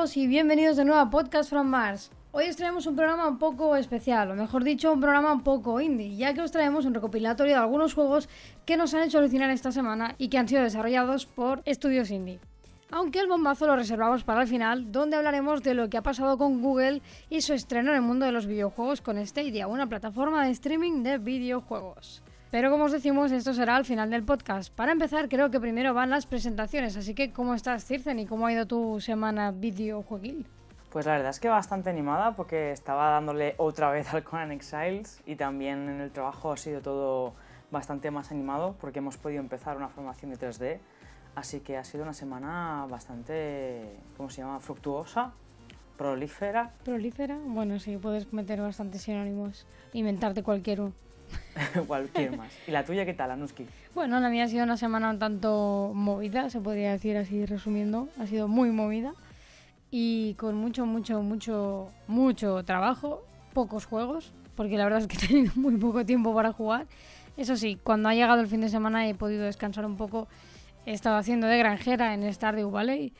y bienvenidos de nuevo a Podcast from Mars. Hoy os traemos un programa un poco especial, o mejor dicho, un programa un poco indie, ya que os traemos un recopilatorio de algunos juegos que nos han hecho alucinar esta semana y que han sido desarrollados por estudios indie. Aunque el bombazo lo reservamos para el final, donde hablaremos de lo que ha pasado con Google y su estreno en el mundo de los videojuegos con Stadia, una plataforma de streaming de videojuegos. Pero como os decimos, esto será al final del podcast. Para empezar, creo que primero van las presentaciones, así que ¿cómo estás, Circen? ¿Y cómo ha ido tu semana videojueguil? Pues la verdad es que bastante animada porque estaba dándole otra vez al Conan Exiles y también en el trabajo ha sido todo bastante más animado porque hemos podido empezar una formación de 3D. Así que ha sido una semana bastante, ¿cómo se llama? Fructuosa, prolífera. ¿Prolífera? Bueno, sí, puedes meter bastantes sinónimos, inventarte cualquier uno. Cualquier más. ¿Y la tuya qué tal, Anuski? Bueno, la mía ha sido una semana un tanto movida, se podría decir así resumiendo. Ha sido muy movida y con mucho, mucho, mucho, mucho trabajo, pocos juegos, porque la verdad es que he tenido muy poco tiempo para jugar. Eso sí, cuando ha llegado el fin de semana he podido descansar un poco. He estado haciendo de granjera en Stardew Valley.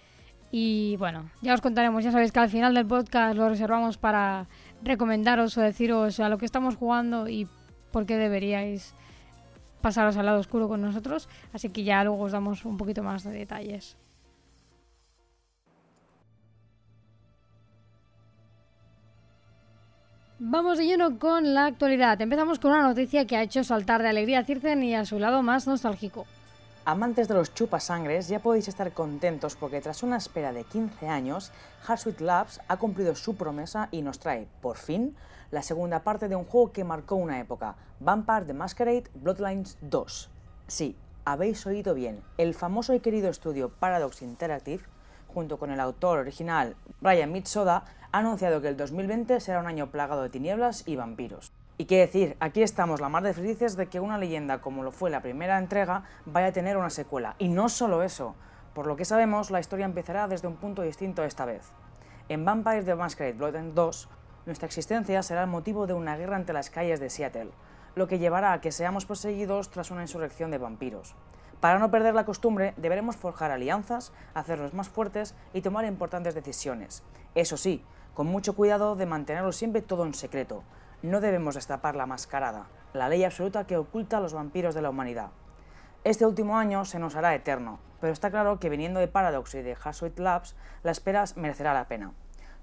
Y bueno, ya os contaremos. Ya sabéis que al final del podcast lo reservamos para recomendaros o deciros a lo que estamos jugando y por qué deberíais pasaros al lado oscuro con nosotros. Así que ya luego os damos un poquito más de detalles. Vamos de lleno con la actualidad. Empezamos con una noticia que ha hecho saltar de alegría a Circen y a su lado más nostálgico. Amantes de los chupasangres, ya podéis estar contentos porque tras una espera de 15 años, Hardsuit Labs ha cumplido su promesa y nos trae, por fin, la segunda parte de un juego que marcó una época, Vampire the Masquerade Bloodlines 2. Sí, habéis oído bien, el famoso y querido estudio Paradox Interactive, junto con el autor original Brian Mitsoda, ha anunciado que el 2020 será un año plagado de tinieblas y vampiros. Y qué decir, aquí estamos la más de felices de que una leyenda como lo fue la primera entrega vaya a tener una secuela. Y no solo eso, por lo que sabemos, la historia empezará desde un punto distinto esta vez. En Vampire the Masquerade Blood 2, nuestra existencia será el motivo de una guerra entre las calles de Seattle, lo que llevará a que seamos perseguidos tras una insurrección de vampiros. Para no perder la costumbre, deberemos forjar alianzas, hacernos más fuertes y tomar importantes decisiones. Eso sí, con mucho cuidado de mantenerlo siempre todo en secreto, no debemos destapar la mascarada, la ley absoluta que oculta a los vampiros de la humanidad. Este último año se nos hará eterno, pero está claro que viniendo de Paradox y de Hasuit Labs, la espera merecerá la pena.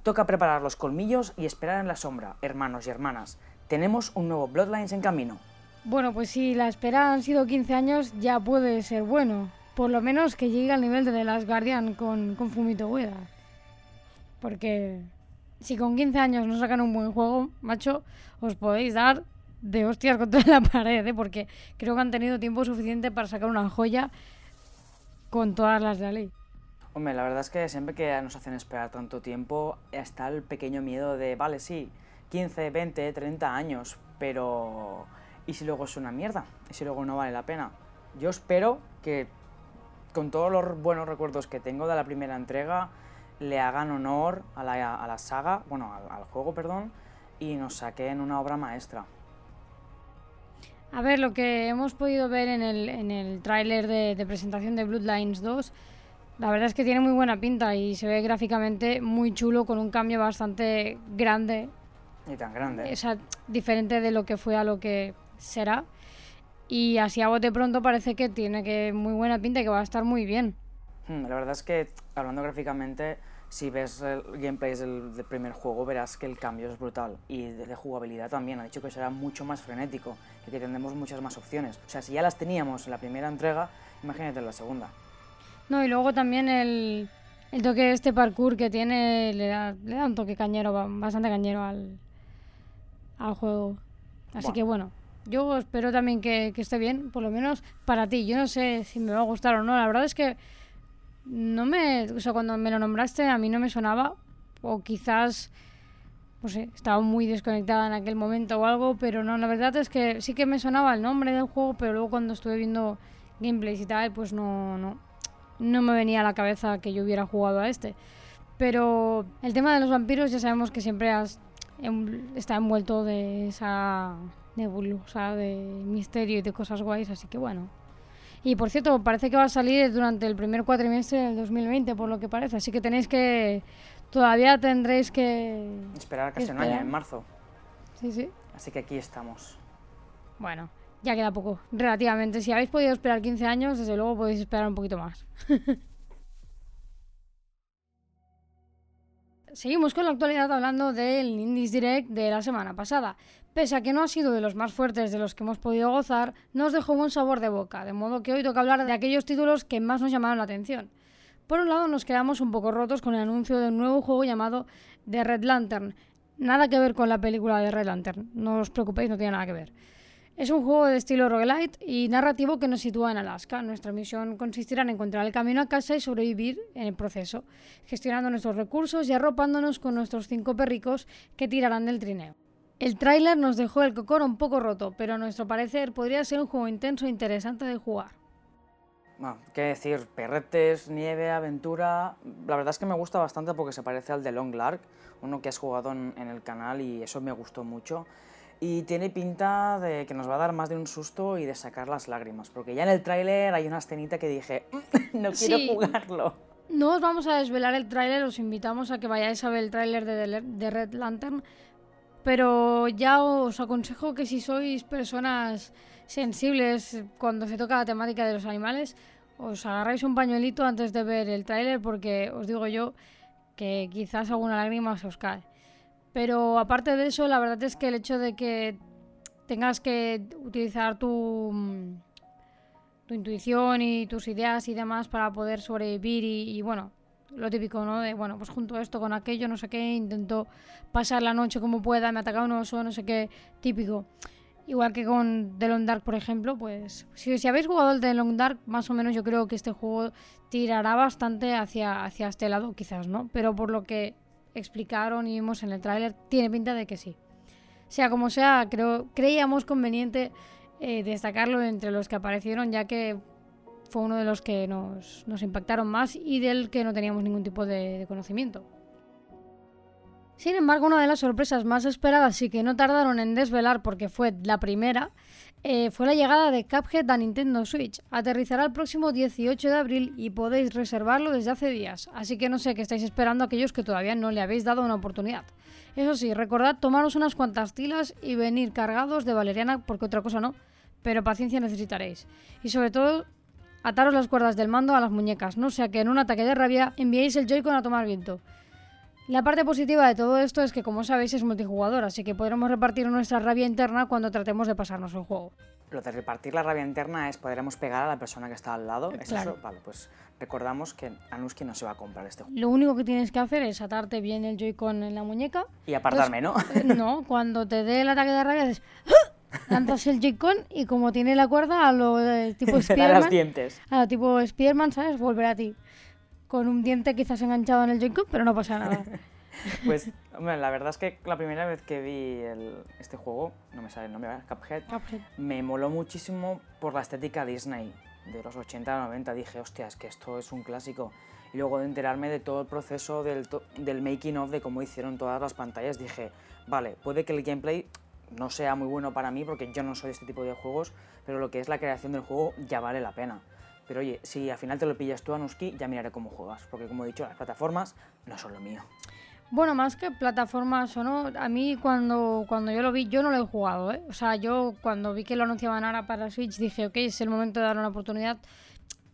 Toca preparar los colmillos y esperar en la sombra, hermanos y hermanas. Tenemos un nuevo Bloodlines en camino. Bueno, pues si la espera han sido 15 años, ya puede ser bueno. Por lo menos que llegue al nivel de The Last Guardian con, con Fumito Ueda. Porque si con 15 años no sacan un buen juego, macho, os podéis dar de hostias contra la pared, ¿eh? porque creo que han tenido tiempo suficiente para sacar una joya con todas las de la ley. Hombre, la verdad es que siempre que nos hacen esperar tanto tiempo, está el pequeño miedo de, vale, sí, 15, 20, 30 años, pero ¿y si luego es una mierda? ¿Y si luego no vale la pena? Yo espero que con todos los buenos recuerdos que tengo de la primera entrega, le hagan honor a la, a la saga, bueno, al, juego, perdón, y nos saquen una obra maestra. A ver, lo que hemos podido ver en el, en el tráiler de, presentación de Bloodlines 2, la verdad es que tiene muy buena pinta y se ve gráficamente muy chulo con un cambio bastante grande. Y tan grande. O sea, diferente de lo que fue a lo que será. Y así a bote pronto parece que tiene que muy buena pinta y que va a estar muy bien. Hmm, la verdad es que, hablando gráficamente, si ves el gameplay del, del, primer juego, verás que el cambio es brutal. Y de, jugabilidad también. Ha dicho que será mucho más frenético y que tendremos muchas más opciones. O sea, si ya las teníamos en la primera entrega, imagínate en la segunda. No, y luego también el, el toque de este parkour que tiene le da, le da un toque cañero, bastante cañero al, al juego. Así que bueno, yo espero también que, que esté bien, por lo menos para ti. Yo no sé si me va a gustar o no. La verdad es que no me. O sea, cuando me lo nombraste a mí no me sonaba. O quizás. No sé, estaba muy desconectada en aquel momento o algo, pero no, la verdad es que sí que me sonaba el nombre del juego, pero luego cuando estuve viendo gameplays y tal, pues no, no, no me venía a la cabeza que yo hubiera jugado a este. Pero el tema de los vampiros ya sabemos que siempre has, está envuelto de esa nebulosa de misterio y de cosas guays, así que bueno. Y por cierto, parece que va a salir durante el primer cuatrimestre del 2020, por lo que parece. Así que tenéis que. Todavía tendréis que. Esperar casi un año, en marzo. Sí, sí. Así que aquí estamos. Bueno, ya queda poco, relativamente. Si habéis podido esperar 15 años, desde luego podéis esperar un poquito más. Seguimos con la actualidad hablando del Indies Direct de la semana pasada. Pese a que no ha sido de los más fuertes de los que hemos podido gozar, nos dejó buen sabor de boca, de modo que hoy toca hablar de aquellos títulos que más nos llamaron la atención. Por un lado, nos quedamos un poco rotos con el anuncio de un nuevo juego llamado The Red Lantern. Nada que ver con la película de Red Lantern, no os preocupéis, no tiene nada que ver. Es un juego de estilo roguelite y narrativo que nos sitúa en Alaska. Nuestra misión consistirá en encontrar el camino a casa y sobrevivir en el proceso, gestionando nuestros recursos y arropándonos con nuestros cinco perricos que tirarán del trineo. El tráiler nos dejó el cocoro un poco roto, pero a nuestro parecer podría ser un juego intenso e interesante de jugar. Bueno, decir, perretes, nieve, aventura... La verdad es que me gusta bastante porque se parece al de Long Lark, uno que has jugado en el canal y eso me gustó mucho y tiene pinta de que nos va a dar más de un susto y de sacar las lágrimas, porque ya en el tráiler hay una escenita que dije, mm, no quiero jugarlo. No os vamos a desvelar el tráiler, os invitamos a que vayáis a ver el tráiler de, de Red Lantern, pero ya os aconsejo que si sois personas sensibles cuando se toca la temática de los animales, os agarráis un pañuelito antes de ver el tráiler porque os digo yo que quizás alguna lágrima se os cae. Pero aparte de eso, la verdad es que el hecho de que tengas que utilizar tu, tu intuición y tus ideas y demás para poder sobrevivir y, bueno, lo típico, ¿no? De, bueno, pues junto a esto con aquello, no sé qué, intento pasar la noche como pueda, me ataca un oso, no sé qué, típico. Igual que con The Long Dark, por ejemplo, pues si, si habéis jugado el The Long Dark, más o menos yo creo que este juego tirará bastante hacia, hacia este lado, quizás, ¿no? Pero por lo que explicaron y vimos en el tráiler, tiene pinta de que sí. Sea como sea, creo, creíamos conveniente eh, destacarlo entre los que aparecieron, ya que fue uno de los que nos, impactaron más y del que no teníamos ningún tipo de, de conocimiento. Sin embargo, una de las sorpresas más esperadas y que no tardaron en desvelar porque fue la primera, eh, fue la llegada de Cuphead a Nintendo Switch. Aterrizará el próximo 18 de abril y podéis reservarlo desde hace días, así que no sé qué estáis esperando aquellos que todavía no le habéis dado una oportunidad. Eso sí, recordad tomaros unas cuantas tilas y venir cargados de valeriana porque otra cosa no, pero paciencia necesitaréis. Y sobre todo, ataros las cuerdas del mando a las muñecas, no sea que en un ataque de rabia enviéis el Joy-Con a tomar viento. La parte positiva de todo esto es que, como sabéis, es multijugador, así que podremos repartir nuestra rabia interna cuando tratemos de pasarnos el juego. Lo de repartir la rabia interna es podremos pegar a la persona que está al lado. ¿Es eso? Vale, pues recordamos que Anuski no se va a comprar este juego. Lo único que tienes que hacer es atarte bien el Joy-Con en la muñeca. Y apartarme, ¿no? Eh, no, cuando te dé el ataque de rabia dices... ¡Ah! Lanzas el Joy-Con y como tiene la cuerda a lo de tipo dientes. A lo tipo Spearman, ¿sabes? Volver a ti con un diente quizás enganchado en el Joy-Con, pero no pasa nada. Pues, hombre, la verdad es que la primera vez que vi este juego, no me sale el nombre, Cuphead, me moló muchísimo por la estética Disney de los 80 90. Dije, hostia, es que esto es un clásico. Y luego de enterarme de todo el proceso del, del making of, de cómo hicieron todas las pantallas, dije, vale, puede que el gameplay no sea muy bueno para mí porque yo no soy de este tipo de juegos, pero lo que es la creación del juego ya vale la pena. Pero oye, si al final te lo pillas tú, Anuski, ya miraré cómo juegas, porque como he dicho, las plataformas no son lo mío. Bueno, más que plataformas o no, a mí cuando, cuando yo lo vi, yo no lo he jugado, ¿eh? O sea, yo cuando vi que lo anunciaban ahora para Switch dije, ok, es el momento de dar una oportunidad.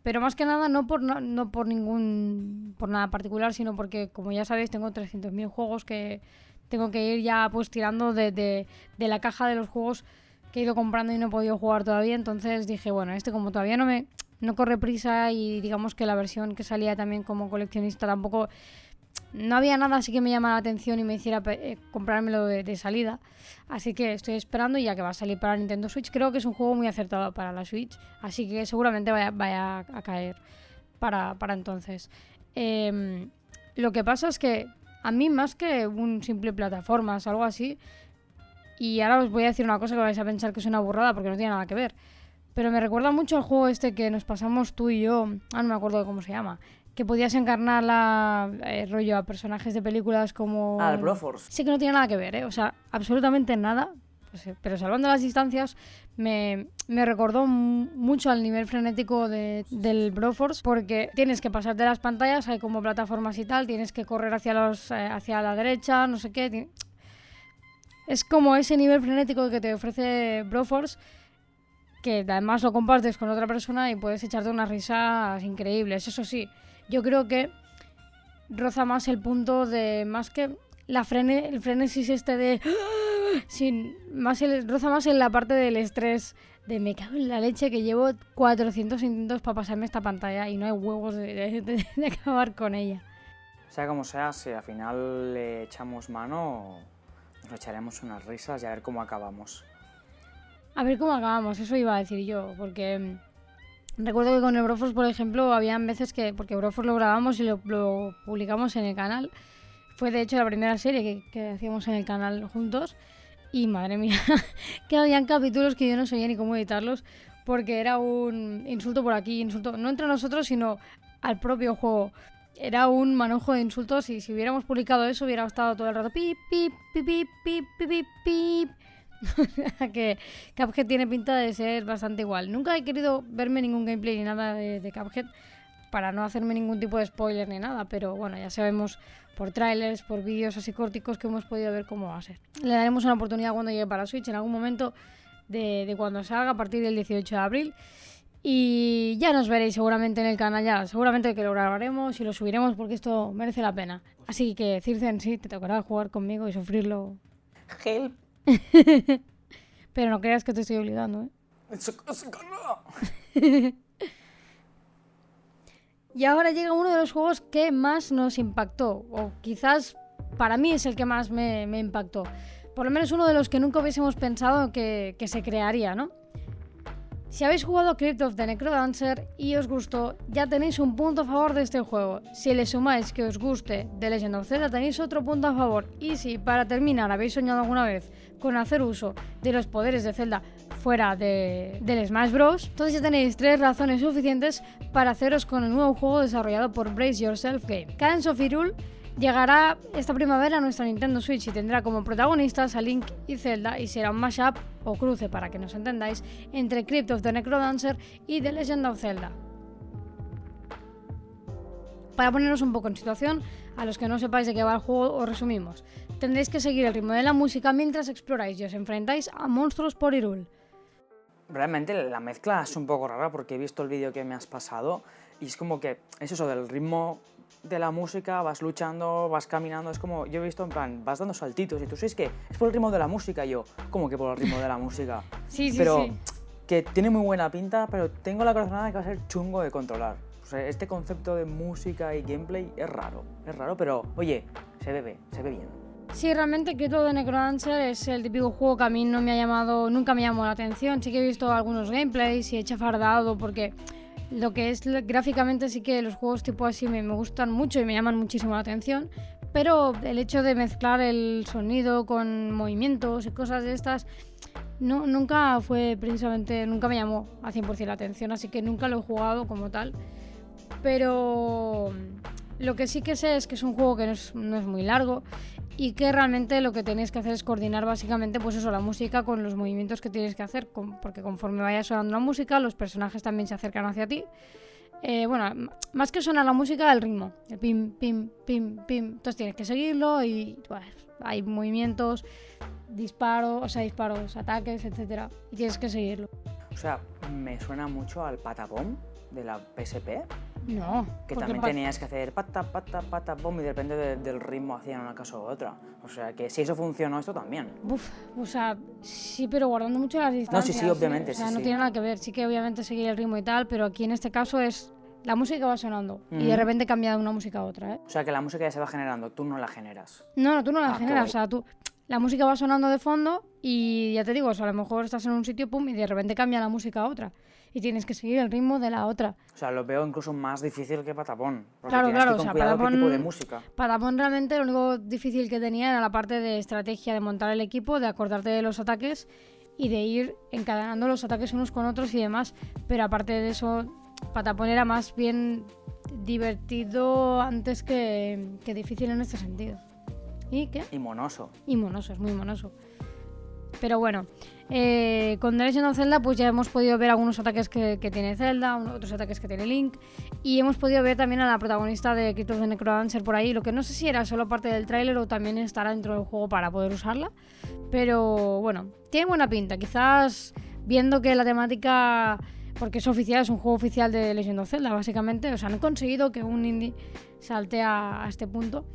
Pero más que nada, no por, no, por ningún, por nada particular, sino porque, como ya sabéis, tengo 300.000 juegos que tengo que ir ya pues tirando de, de, de la caja de los juegos que he ido comprando y no he podido jugar todavía. Entonces dije, bueno, este como todavía no me no corre prisa y digamos que la versión que salía también como coleccionista tampoco no había nada así que me llamara la atención y me hiciera eh, comprármelo de, salida. Así que estoy esperando ya que va a salir para Nintendo Switch. Creo que es un juego muy acertado para la Switch. Así que seguramente vaya, vaya a caer para, entonces. Em, lo que pasa es que a mí más que un simple plataformas, algo así, y ahora os voy a decir una cosa que vais a pensar que es una burrada porque no tiene nada que ver. Pero me recuerda mucho al juego este que nos pasamos tú y yo. Ah, no me acuerdo de cómo se llama que podías encarnar la eh, rollo a personajes de películas como ah el Broforce sí que no tiene nada que ver eh o sea absolutamente nada pues, eh, pero salvando las distancias, me, me recordó mucho al nivel frenético de- del Broforce, porque tienes que pasarte las pantallas, hay como plataformas y tal, tienes que correr hacia, los, eh, hacia la derecha, no sé qué. Es como ese nivel frenético que te ofrece Broforce, que además lo compartes con otra persona y puedes echarte unas risas increíbles. Eso sí, yo creo que roza más el punto de más que la frene, el frenesis este de sin más el, roza más en la parte del estrés de me cago en la leche que llevo 400 intentos para pasarme esta pantalla y no hay huevos de, de- de- de acabar con ella. Sea como sea, si al final le echamos mano, nos echaremos unas risas y a ver cómo acabamos. A ver cómo acabamos, eso iba a decir yo, porque mm, recuerdo que con el Broforce, por ejemplo, habían veces que, porque Broforce lo grabamos y lo, lo publicamos en el canal, fue de hecho la primera serie que, que hacíamos en el canal juntos, y madre mía, que habían capítulos que yo no sabía ni cómo editarlos, porque era un insulto por aquí, insulto, no entre nosotros, sino al propio juego. Era un manojo de insultos y si hubiéramos publicado eso hubiera estado todo el rato pip, pip, pip, pip, pip, pip, pip, pip. que Cuphead tiene pinta de ser bastante igual. Nunca he querido verme ningún gameplay ni nada de, de Cuphead para no hacerme ningún tipo de spoiler ni nada, pero bueno, ya sabemos por trailers, por vídeos así corticos que hemos podido ver cómo va a ser. Le daremos una oportunidad cuando llegue para Switch en algún momento de, de cuando salga a partir del 18 de abril. Y ya nos veréis seguramente en el canal, ya seguramente que lo grabaremos y lo subiremos porque esto merece la pena. Así que Circen, sí, te tocará jugar conmigo y sufrirlo. Help. Pero no creas que te estoy obligando, ¿eh? Y ahora llega uno de los juegos que más nos impactó, o quizás para mí es el que más me, me impactó. Por lo menos uno de los que nunca hubiésemos pensado que, que se crearía, ¿no? Si habéis jugado Crypt of the Necrodancer y os gustó, ya tenéis un punto a favor de este juego. Si le sumáis que os guste The Legend of Zelda, tenéis otro punto a favor. Y si para terminar habéis soñado alguna vez con hacer uso de los poderes de Zelda fuera de, del Smash Bros, entonces ya tenéis tres razones suficientes para haceros con el nuevo juego desarrollado por Brace Yourself Game. Cadence of Hyrule llegará esta primavera a nuestra Nintendo Switch y tendrá como protagonistas a Link y Zelda y será un mashup o cruce para que nos entendáis entre Crypt of the Necrodancer y The Legend of Zelda. Para poneros un poco en situación, a los que no sepáis de qué va el juego, os resumimos. Tendréis que seguir el ritmo de la música mientras exploráis y os enfrentáis a monstruos por Hyrule. Realmente la mezcla es un poco rara porque he visto el vídeo que me has pasado y es como que es eso del ritmo de la música, vas luchando, vas caminando, es como, yo he visto en plan, vas dando saltitos y tú sabes que es por el ritmo de la música, y yo, ¿cómo que por el ritmo de la música? Sí, sí, pero sí. que tiene muy buena pinta, pero tengo la corazonada de que va a ser chungo de controlar. O sea, este concepto de música y gameplay es raro, es raro, pero oye, se ve, se ve bien. Sí, realmente Crypt of the Necrodancer es el típico juego que a mí no me ha llamado, nunca me llamó la atención. Sí que he visto algunos gameplays y he chafardado porque lo que es gráficamente sí que los juegos tipo así me, me gustan mucho y me llaman muchísimo la atención. Pero el hecho de mezclar el sonido con movimientos y cosas de estas no, nunca fue precisamente, nunca me llamó a 100% la atención, así que nunca lo he jugado como tal. Pero lo que sí que sé es que es un juego que no es, no es muy largo y que realmente lo que tenéis que hacer es coordinar básicamente pues eso, la música con los movimientos que tienes que hacer, con- porque conforme vaya sonando la música, los personajes también se acercan hacia ti. Eh, bueno, más que sonar la música, el ritmo, el pim, pim, pim, pim. Entonces tienes que seguirlo y bueno, hay movimientos, disparos, o sea, disparos, ataques, etcétera, y tienes que seguirlo. O sea, me suena mucho al patapom de la PSP, No, que también tenías que hacer pata, pata, pata, pom, y depende de- del ritmo hacían una cosa u otra. O sea, que si eso funcionó, esto también. Uf, o sea, sí, pero guardando mucho las distancias. sí, obviamente, O sea, sí, no sí. tiene nada que ver. Sí que obviamente seguir el ritmo y tal, pero aquí en este caso es la música va sonando y de repente cambia de una música a otra, ¿eh? O sea, que la música ya se va generando, tú no la generas. No, no, tú no la Ah, generas, o sea, tú la música va sonando de fondo y ya te digo, o sea, a lo mejor estás en un sitio pum y de repente cambia la música a otra y tienes que seguir el ritmo de la otra. O sea, lo veo incluso más difícil que patapón. Porque Claro, tienes claro, que o con sea, cuidado qué Patapón- tipo de música. Patapón realmente lo único difícil que tenía era la parte de estrategia, de montar el equipo, de acordarte de los ataques y de ir encadenando los ataques unos con otros y demás. Pero aparte de eso, Patapón era más bien divertido antes que, que difícil en este sentido. ¿Y qué? Y monoso. Y monoso, es muy monoso. Pero bueno, eh, con The Legend of Zelda pues ya hemos podido ver algunos ataques que, tiene Zelda, otros ataques que tiene Link y hemos podido ver también a la protagonista de Crypt of the Necrodancer por ahí, lo que no sé si era solo parte del tráiler o también estará dentro del juego para poder usarla, pero bueno, tiene buena pinta, quizás viendo que la temática porque es oficial, es un juego oficial de Legend of Zelda, básicamente. O sea, han conseguido que un indie salte a, este punto.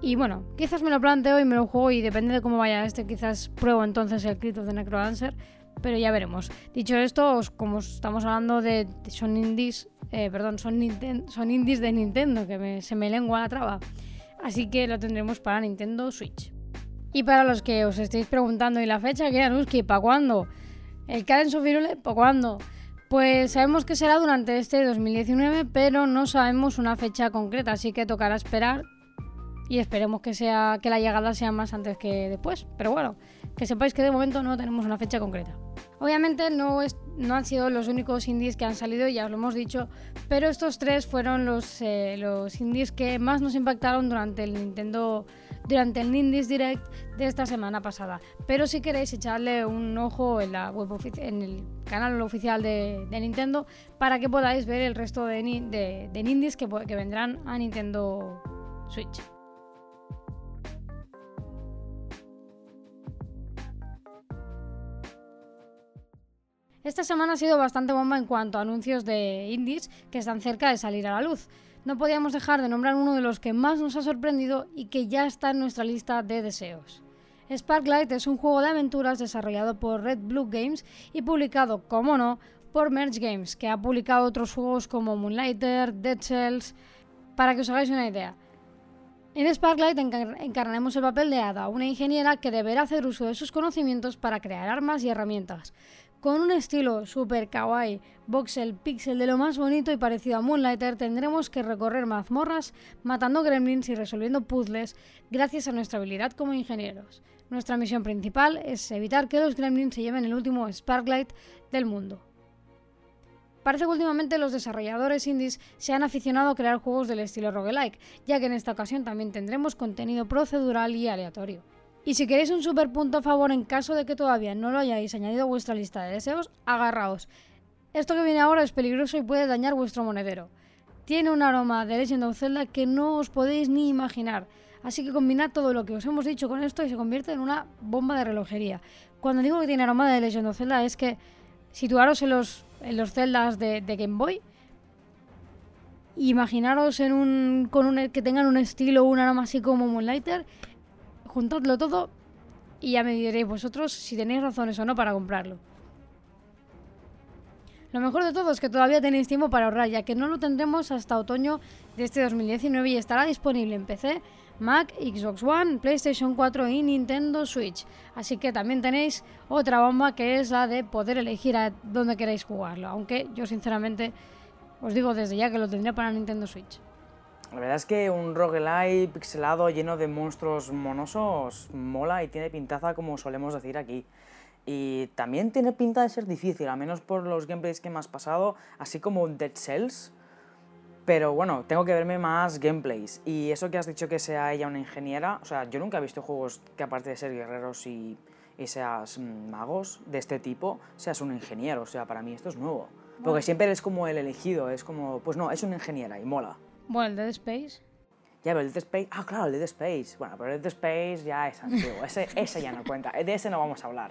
Y bueno, quizás me lo planteo y me lo juego y depende de cómo vaya este, quizás pruebo entonces el Crypt of the Necrodancer, pero ya veremos. Dicho esto, como estamos hablando de, son indies, eh, perdón, son, son indies de Nintendo, que se me lengua la traba. Así que lo tendremos para Nintendo Switch. Y para los que os estéis preguntando, ¿y la fecha qué, Anuski? ¿Para cuándo? ¿El Cadence of ¿Para cuándo? Pues sabemos que será durante este 2019, pero no sabemos una fecha concreta, así que tocará esperar y esperemos que sea que la llegada sea más antes que después. Pero bueno, que sepáis que de momento no tenemos una fecha concreta. Obviamente no, es, no han sido los únicos indies que han salido, ya os lo hemos dicho, pero estos tres fueron los, eh, los indies que más nos impactaron durante el Nintendo durante el Indies Direct de esta semana pasada. Pero si queréis echarle un ojo en, la web en el canal oficial de, Nintendo para que podáis ver el resto de, de, indies que, que vendrán a Nintendo Switch. Esta semana ha sido bastante bomba en cuanto a anuncios de indies que están cerca de salir a la luz no podíamos dejar de nombrar uno de los que más nos ha sorprendido y que ya está en nuestra lista de deseos. Sparklight es un juego de aventuras desarrollado por Red Blue Games y publicado, como no, por Merge Games, que ha publicado otros juegos como Moonlighter, Dead Cells, para que os hagáis una idea. En Sparklight encarnaremos el papel de Ada, una ingeniera que deberá hacer uso de sus conocimientos para crear armas y herramientas, con un estilo super kawaii, voxel, pixel de lo más bonito y parecido a Moonlighter, tendremos que recorrer mazmorras, matando gremlins y resolviendo puzzles gracias a nuestra habilidad como ingenieros. Nuestra misión principal es evitar que los gremlins se lleven el último Sparklight del mundo. Parece que últimamente los desarrolladores indies se han aficionado a crear juegos del estilo roguelike, ya que en esta ocasión también tendremos contenido procedural y aleatorio. Y si queréis un super punto a favor en caso de que todavía no lo hayáis añadido a vuestra lista de deseos, agarraos. Esto que viene ahora es peligroso y puede dañar vuestro monedero. Tiene un aroma de Legend of Zelda que no os podéis ni imaginar. Así que combinad todo lo que os hemos dicho con esto y se convierte en una bomba de relojería. Cuando digo que tiene aroma de Legend of Zelda es que situaros en los, en los celdas de, Game Boy. Imaginaros en un, con un, que tengan un estilo, un aroma así como Moonlighter juntadlo todo y ya me diréis vosotros si tenéis razones o no para comprarlo. Lo mejor de todo es que todavía tenéis tiempo para ahorrar, ya que no lo tendremos hasta otoño de este 2019 y estará disponible en PC, Mac, Xbox One, PlayStation 4 y Nintendo Switch. Así que también tenéis otra bomba que es la de poder elegir a dónde queréis jugarlo, aunque yo sinceramente os digo desde ya que lo tendré para Nintendo Switch. La verdad es que un roguelike pixelado lleno de monstruos monosos mola y tiene pintaza como solemos decir aquí. Y también tiene pinta de ser difícil, al menos por los gameplays que me has pasado, así como Dead Cells. Pero bueno, tengo que verme más gameplays. Y eso que has dicho que sea ella una ingeniera, o sea, yo nunca he visto juegos que aparte de ser guerreros y, y seas magos de este tipo, seas un ingeniero. O sea, para mí esto es nuevo. Porque siempre eres como el elegido, es como, pues no, es una ingeniera y mola. Bueno, el Dead Space. Ya, pero el Dead Space. Ah, claro, el Dead Space. Bueno, pero el Dead Space ya es antiguo. Ese, ese ya no cuenta. De ese no vamos a hablar.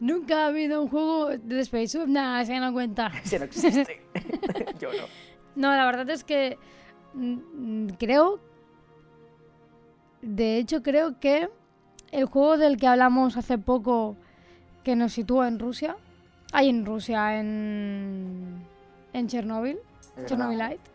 Nunca ha habido un juego de Dead Space. Nah, ese ya no cuenta. Ese no existe. Yo no. No, la verdad es que. Mm, creo. De hecho, creo que el juego del que hablamos hace poco, que nos sitúa en Rusia. Hay en Rusia, en. En Chernobyl. Chernobylite.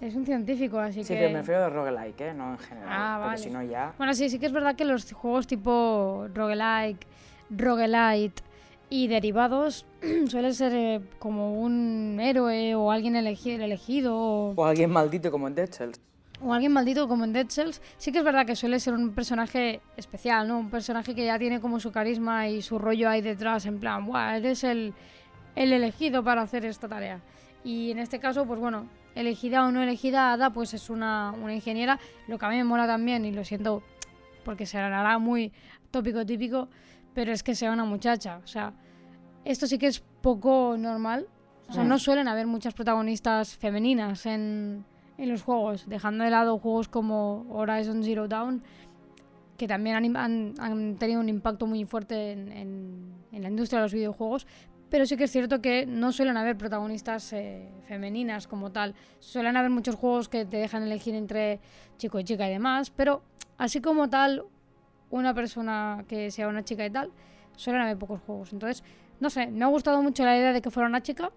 Es un científico, así que... Sí, pero me refiero de roguelike, ¿eh? No en general. Ah, vale. si no ya... Bueno, sí, sí que es verdad que los juegos tipo roguelike, roguelite y derivados suelen ser eh, como un héroe o alguien elegido, elegido o... o... alguien maldito como en Dead Cells. O alguien maldito como en Dead Cells. Sí que es verdad que suele ser un personaje especial, ¿no? Un personaje que ya tiene como su carisma y su rollo ahí detrás, en plan, ¡buah! Eres el, el elegido para hacer esta tarea. Y en este caso, pues bueno, elegida o no elegida, Ada pues es una, ingeniera. Lo que a mí me mola también, y lo siento porque se hará muy tópico típico, pero es que sea una muchacha. O sea, esto sí que es poco normal. O sea, no suelen haber muchas protagonistas femeninas en, en los juegos, dejando de lado juegos como Horizon Zero Dawn, que también han, han- han tenido un impacto muy fuerte en, en- en la industria de los videojuegos. Pero sí que es cierto que no suelen haber protagonistas eh, femeninas como tal. Suelen haber muchos juegos que te dejan elegir entre chico y chica y demás, pero así como tal, una persona que sea una chica y tal, suelen haber pocos juegos. Entonces, no sé, me ha gustado mucho la idea de que fuera una chica,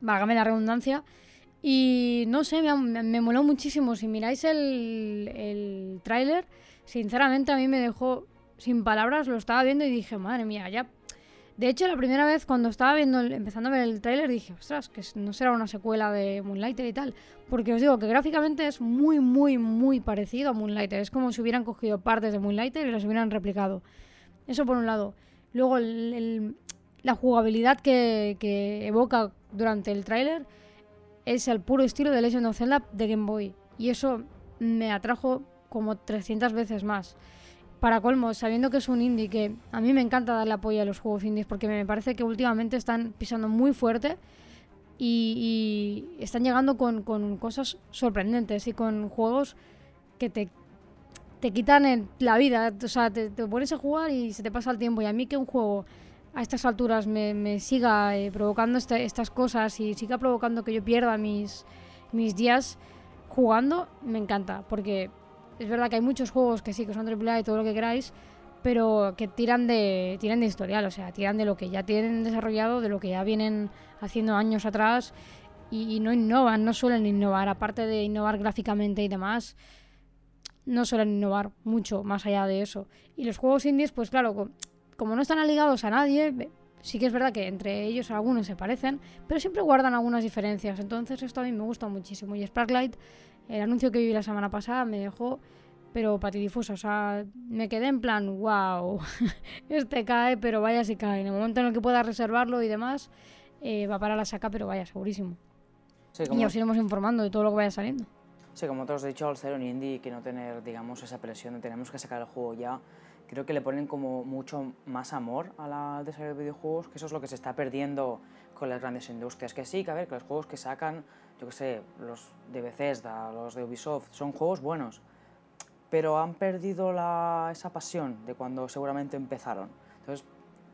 válgame la redundancia, y no sé, me, me moló muchísimo. Si miráis el, el tráiler, sinceramente a mí me dejó sin palabras, lo estaba viendo y dije, madre mía, ya... De hecho, la primera vez cuando estaba viendo, empezando a ver el tráiler, dije, ostras, que no será una secuela de Moonlighter y tal. Porque os digo que gráficamente es muy, muy, muy parecido a Moonlighter. Es como si hubieran cogido partes de Moonlighter y las hubieran replicado. Eso por un lado. Luego, la jugabilidad que, que evoca durante el tráiler es el puro estilo de Legend of Zelda de Game Boy. Y eso me atrajo como 300 veces más. Para colmo, sabiendo que es un indie, que a mí me encanta darle apoyo a los juegos indies porque me parece que últimamente están pisando muy fuerte y, están llegando con, con cosas sorprendentes y con juegos que te, te quitan la vida. O sea, te, te pones a jugar y se te pasa el tiempo. Y a mí que un juego a estas alturas me, me siga eh, provocando estas cosas y siga provocando que yo pierda mis, mis días jugando, me encanta. Porque es verdad que hay muchos juegos que sí, que son AAA y todo lo que queráis, pero que tiran de, tiran de historial, o sea, tiran de lo que ya tienen desarrollado, de lo que ya vienen haciendo años atrás y, y no innovan, no suelen innovar, aparte de innovar gráficamente y demás, no suelen innovar mucho más allá de eso. Y los juegos indies, pues claro, co- como no están ligados a nadie, sí que es verdad que entre ellos algunos se parecen, pero siempre guardan algunas diferencias. Entonces esto a mí me gusta muchísimo. Y Sparklight, el anuncio que vi la semana pasada, me dejó, pero patidifusa. O sea, me quedé en plan, wow, este cae, pero vaya si cae. En el momento en el que pueda reservarlo y demás, eh, va para la saca, pero vaya, segurísimo. Sí, Y como, os iremos informando de todo lo que vaya saliendo. sí, como te he dicho, al ser un indie que no tener, digamos, esa presión de tenemos que sacar el juego ya, creo que le ponen como mucho más amor a la- al desarrollo de videojuegos, que eso es lo que se está perdiendo con las grandes industrias. Que sí, que a ver, que los juegos que sacan, yo que sé, los de Bethesda, los de Ubisoft, son juegos buenos, pero han perdido la- esa pasión de cuando seguramente empezaron. Entonces,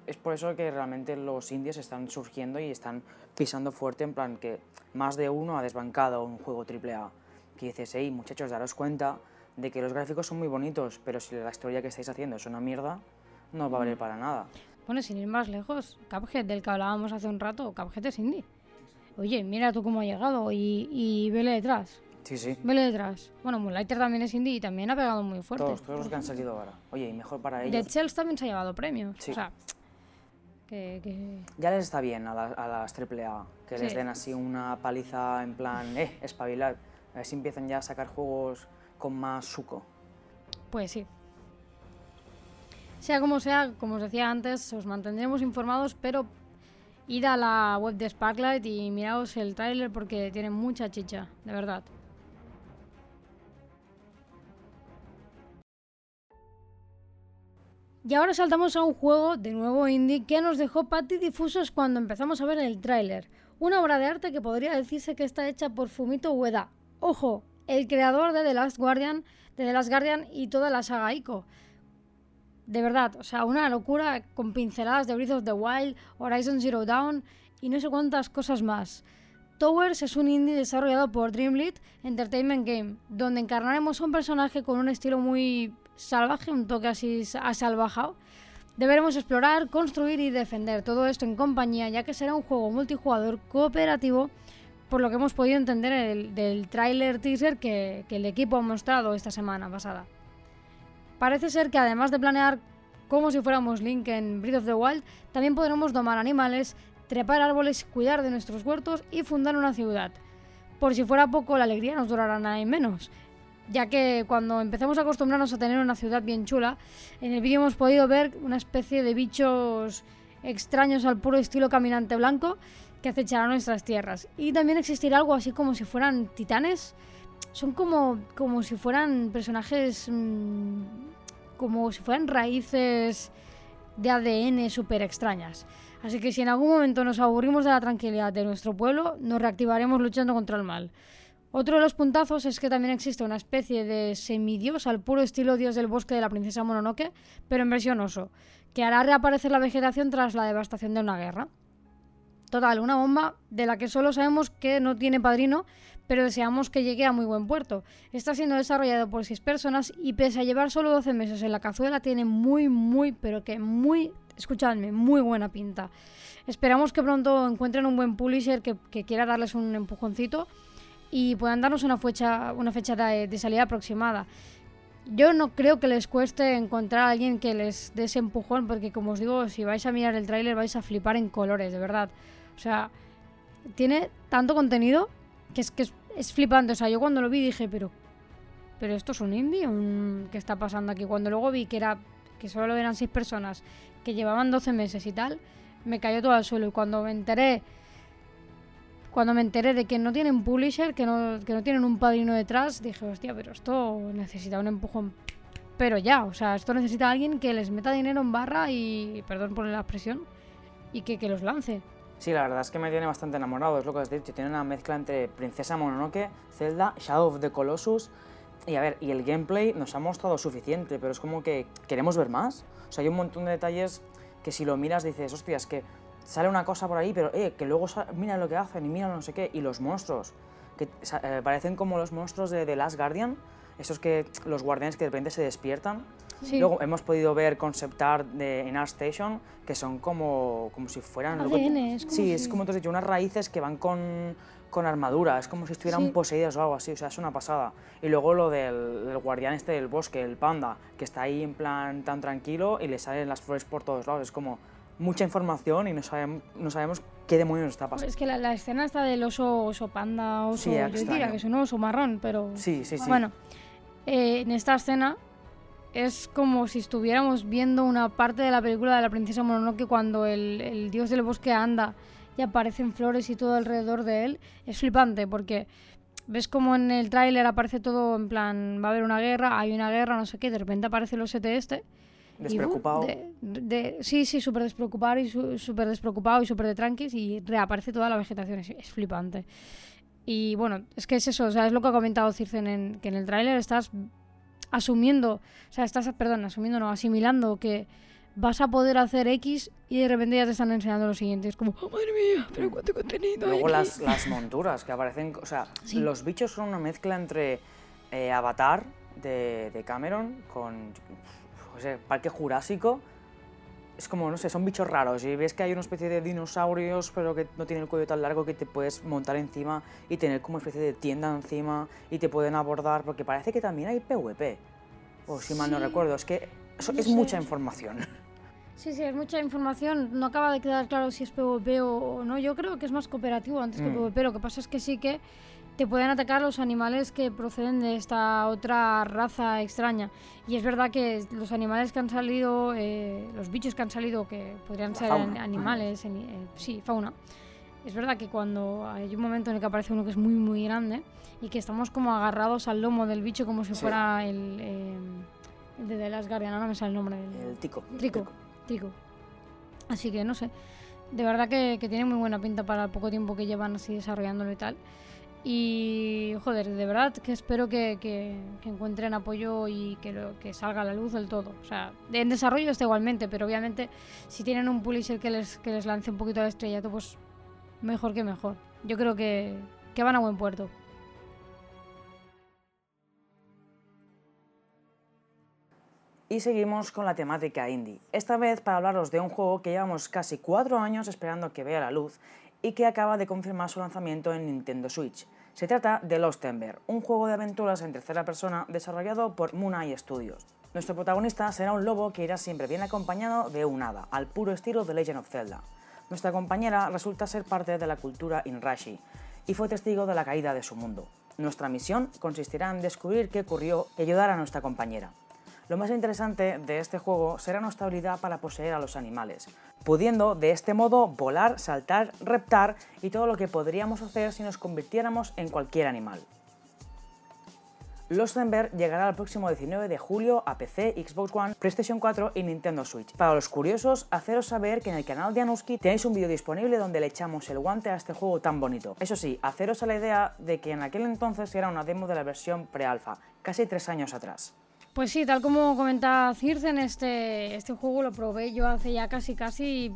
es por eso que realmente los indies están surgiendo y están pisando fuerte, en plan que más de uno ha desbancado un juego AAA. Que dices, hey, muchachos, daros cuenta de que los gráficos son muy bonitos, pero si la historia que estáis haciendo es una mierda, no va a valer para nada. Bueno, sin ir más lejos, Cuphead, del que hablábamos hace un rato, Cuphead es indie. Oye, mira tú cómo ha llegado y, y vele detrás, Sí, sí. vele detrás. Bueno, Moonlighter también es indie y también ha pegado muy fuerte. Todos, todos los que han salido ahora. Oye, y mejor para ellos. Cells también se ha llevado premios. Sí. O sea, que, que- Ya les está bien a, la- a las AAA, que les den así una paliza en plan, eh, espabilad. A ver si empiezan ya a sacar juegos con más suco. Pues sí. Sea como sea, como os decía antes, os mantendremos informados, pero id a la web de Sparklight y miraos el tráiler porque tiene mucha chicha, de verdad. Y ahora saltamos a un juego de nuevo indie que nos dejó patidifusos cuando empezamos a ver el tráiler. Una obra de arte que podría decirse que está hecha por Fumito Ueda. Ojo, el creador de The Last Guardian, de The Last Guardian y toda la saga Ico. De verdad, o sea, una locura con pinceladas de Breath of the Wild, Horizon Zero Dawn y no sé cuántas cosas más. Towers es un indie desarrollado por Dreamlit Entertainment Game, donde encarnaremos a un personaje con un estilo muy salvaje, un toque así asalvajado. Deberemos explorar, construir y defender todo esto en compañía, ya que será un juego multijugador cooperativo, por lo que hemos podido entender el- del tráiler teaser que el equipo ha mostrado esta semana pasada. Parece ser que además de planear como si fuéramos Link en Breath of the Wild, también podremos domar animales, trepar árboles, cuidar de nuestros huertos y fundar una ciudad. Por si fuera poco, la alegría nos durará nada y menos, ya que cuando empecemos a acostumbrarnos a tener una ciudad bien chula, en el vídeo hemos podido ver una especie de bichos extraños al puro estilo caminante blanco que acecharán nuestras tierras. Y también existirá algo así como si fueran titanes. Son como, como si fueran personajes... mm, como si fueran raíces de ADN súper extrañas. Así que si en algún momento nos aburrimos de la tranquilidad de nuestro pueblo, nos reactivaremos luchando contra el mal. Otro de los puntazos es que también existe una especie de semidios al puro estilo dios del bosque de la princesa Mononoke, pero en que hará reaparecer la vegetación tras la devastación de una guerra. Total, una bomba de la que solo sabemos que no tiene padrino, pero deseamos que llegue a muy buen puerto. Está siendo desarrollado por 6 personas y pese a llevar solo 12 meses en la cazuela, tiene muy, muy, pero que muy, escuchadme, muy buena pinta. Esperamos que pronto encuentren un buen publisher que, quiera darles un empujoncito y puedan darnos una fecha, una fecha de, salida aproximada. Yo no creo que les cueste encontrar a alguien que les dé ese empujón, porque como os digo, si vais a mirar el tráiler vais a flipar en colores, de verdad. O sea, tiene tanto contenido que es que es, flipante. O sea, yo cuando lo vi dije, pero. ¿Pero esto es un indie? Un, ¿Qué está pasando aquí? Cuando luego vi que era. que solo eran seis personas, que llevaban 12 meses y tal, me cayó todo al suelo. Y cuando me enteré. Cuando me enteré de que no tienen publisher, que no, que no tienen un padrino detrás, dije, hostia, pero esto necesita un empujón. Pero ya, o sea, esto necesita alguien que les meta dinero en barra y. perdón por la expresión. y que, que los lance. Sí, la verdad es que me tiene bastante enamorado, es lo que has dicho. Tiene una mezcla entre Princesa Mononoke, Zelda, Shadow of the Colossus. Y a ver, y el gameplay nos ha mostrado suficiente, pero es como que queremos ver más. O sea, hay un montón de detalles que si lo miras dices, hostia, es que sale una cosa por ahí, pero eh, que luego mira lo que hacen y mira no sé qué. Y los monstruos, que eh, parecen como los monstruos de The Last Guardian, esos que los guardianes que de repente se despiertan Luego hemos podido ver concept art de, en ArtStation que son como, como si fueran... ADN, sí, es como te has dicho, unas raíces que van con, con armadura, es como si estuvieran poseídas o algo así, o sea, es una pasada. Y luego lo del, guardián este del bosque, el panda, que está ahí en plan tan tranquilo y le salen las flores por todos lados, es como mucha información y no sabemos, no sabemos qué demonios está pasando. Es que la, escena está del oso, oso panda, oso, yo diría que es un oso marrón, pero... Sí, sí, sí. Bueno, eh, en esta escena es como si estuviéramos viendo una parte de la película de la princesa Mononoke cuando el, dios del bosque anda y aparecen flores y todo alrededor de él. Es flipante porque ves como en el tráiler aparece todo en plan, va a haber una guerra, hay una guerra, no sé qué, de repente aparece el OST este. Despreocupado. sí, sí, súper despreocupado y súper despreocupado y súper de tranquis y reaparece toda la vegetación, es, flipante. Y bueno, es que es eso, o sea, es lo que ha comentado Circen, en, que en el tráiler estás asumiendo, o sea, estás, perdón, asumiendo, no, asimilando que vas a poder hacer X y de repente ya te están enseñando lo siguiente. Es como, oh, madre mía, pero cuánto contenido. Luego las, las, monturas que aparecen, o sea, los bichos son una mezcla entre eh, Avatar de, de, Cameron con, no sé, Parque Jurásico es como, no sé, son bichos raros y ves que hay una especie de dinosaurios pero que no tienen el cuello tan largo que te puedes montar encima y tener como una especie de tienda encima y te pueden abordar porque parece que también hay PvP. O si mal no recuerdo, es que es mucha información. Sí, sí, es mucha información. No acaba de quedar claro si es PvP o no. Yo creo que es más cooperativo antes que mm. PvP. Lo que pasa es que sí que te pueden atacar los animales que proceden de esta otra raza extraña. Y es verdad que los animales que han salido, eh, los bichos que han salido, que podrían ser animales, eh, sí, fauna. Es verdad que cuando hay un momento en el que aparece uno que es muy, muy grande y que estamos como agarrados al lomo del bicho como si fuera el, eh, el de The Last Guardian, no me sale el nombre del... El tico. Trico. Trico. Así que no sé. De verdad que, que tiene muy buena pinta para el poco tiempo que llevan así desarrollándolo y tal. Y joder, de verdad que espero que, encuentren apoyo y que, que salga a la luz del todo. O sea, en desarrollo está igualmente, pero obviamente si tienen un publisher que les, que les lance un poquito la estrellato, pues mejor que mejor. Yo creo que, que van a buen puerto. Y seguimos con la temática indie, esta vez para hablaros de un juego que llevamos casi cuatro años esperando que vea la luz y que acaba de confirmar su lanzamiento en Nintendo Switch. Se trata de Lost Ember, un juego de aventuras en tercera persona desarrollado por Mooneye Studios. Nuestro protagonista será un lobo que irá siempre bien acompañado de un hada, al puro estilo de Legend of Zelda. Nuestra compañera resulta ser parte de la cultura Inrashi y fue testigo de la caída de su mundo. Nuestra misión consistirá en descubrir qué ocurrió y ayudar a nuestra compañera. Lo más interesante de este juego será nuestra habilidad para poseer a los animales, pudiendo de este modo volar, saltar, reptar y todo lo que podríamos hacer si nos convirtiéramos en cualquier animal. Lost Ember llegará el próximo 19 de julio a PC, Xbox One, PlayStation 4 y Nintendo Switch. Para los curiosos, haceros saber que en el canal de Anuski tenéis un vídeo disponible donde le echamos el guante a este juego tan bonito. Eso sí, haceros a la idea de que en aquel entonces era una demo de la versión pre-alpha, casi tres años atrás. Pues sí, tal como comenta Circen, este, este juego lo probé yo hace ya casi, casi,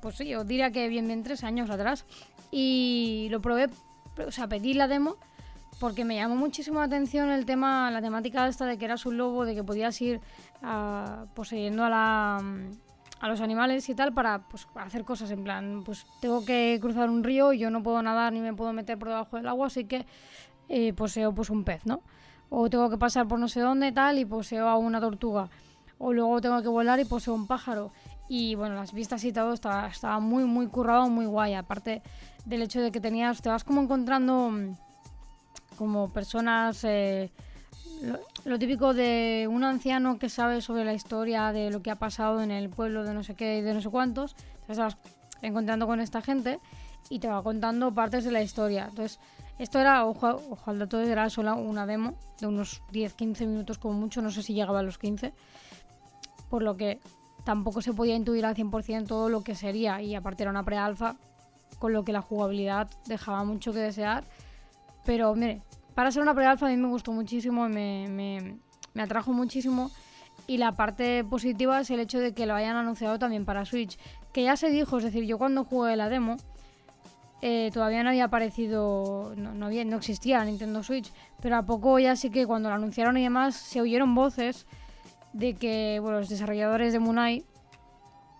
pues sí, os diría que bien, bien tres años atrás. Y lo probé, o sea, pedí la demo porque me llamó muchísimo la atención el tema, la temática esta de que eras un lobo, de que podías ir poseyendo a, la, a los animales y tal para pues, hacer cosas en plan, pues tengo que cruzar un río y yo no puedo nadar ni me puedo meter por debajo del agua, así que eh, poseo pues un pez, ¿no? O tengo que pasar por no sé dónde tal y poseo a una tortuga. O luego tengo que volar y poseo un pájaro. Y bueno, las vistas y todo estaba, estaba muy, muy currado, muy guay. Aparte del hecho de que tenías, te vas como encontrando como personas, eh, lo, típico de un anciano que sabe sobre la historia de lo que ha pasado en el pueblo de no sé qué y de no sé cuántos, te vas encontrando con esta gente y te va contando partes de la historia. Entonces, esto era, ojo, ojo al dato, era solo una demo de unos 10-15 minutos como mucho, no sé si llegaba a los 15, por lo que tampoco se podía intuir al 100% todo lo que sería y aparte era una pre-alfa, con lo que la jugabilidad dejaba mucho que desear pero mire, para ser una pre-alfa a mí me gustó muchísimo, me, me, me atrajo muchísimo. Y la parte positiva es el hecho de que lo hayan anunciado también para Switch. Que ya se dijo, es decir, yo cuando jugué la demo, eh, todavía no había aparecido, no, había, no existía Nintendo Switch, pero a poco ya sí que cuando lo anunciaron y demás se oyeron voces de que bueno, los desarrolladores de Munai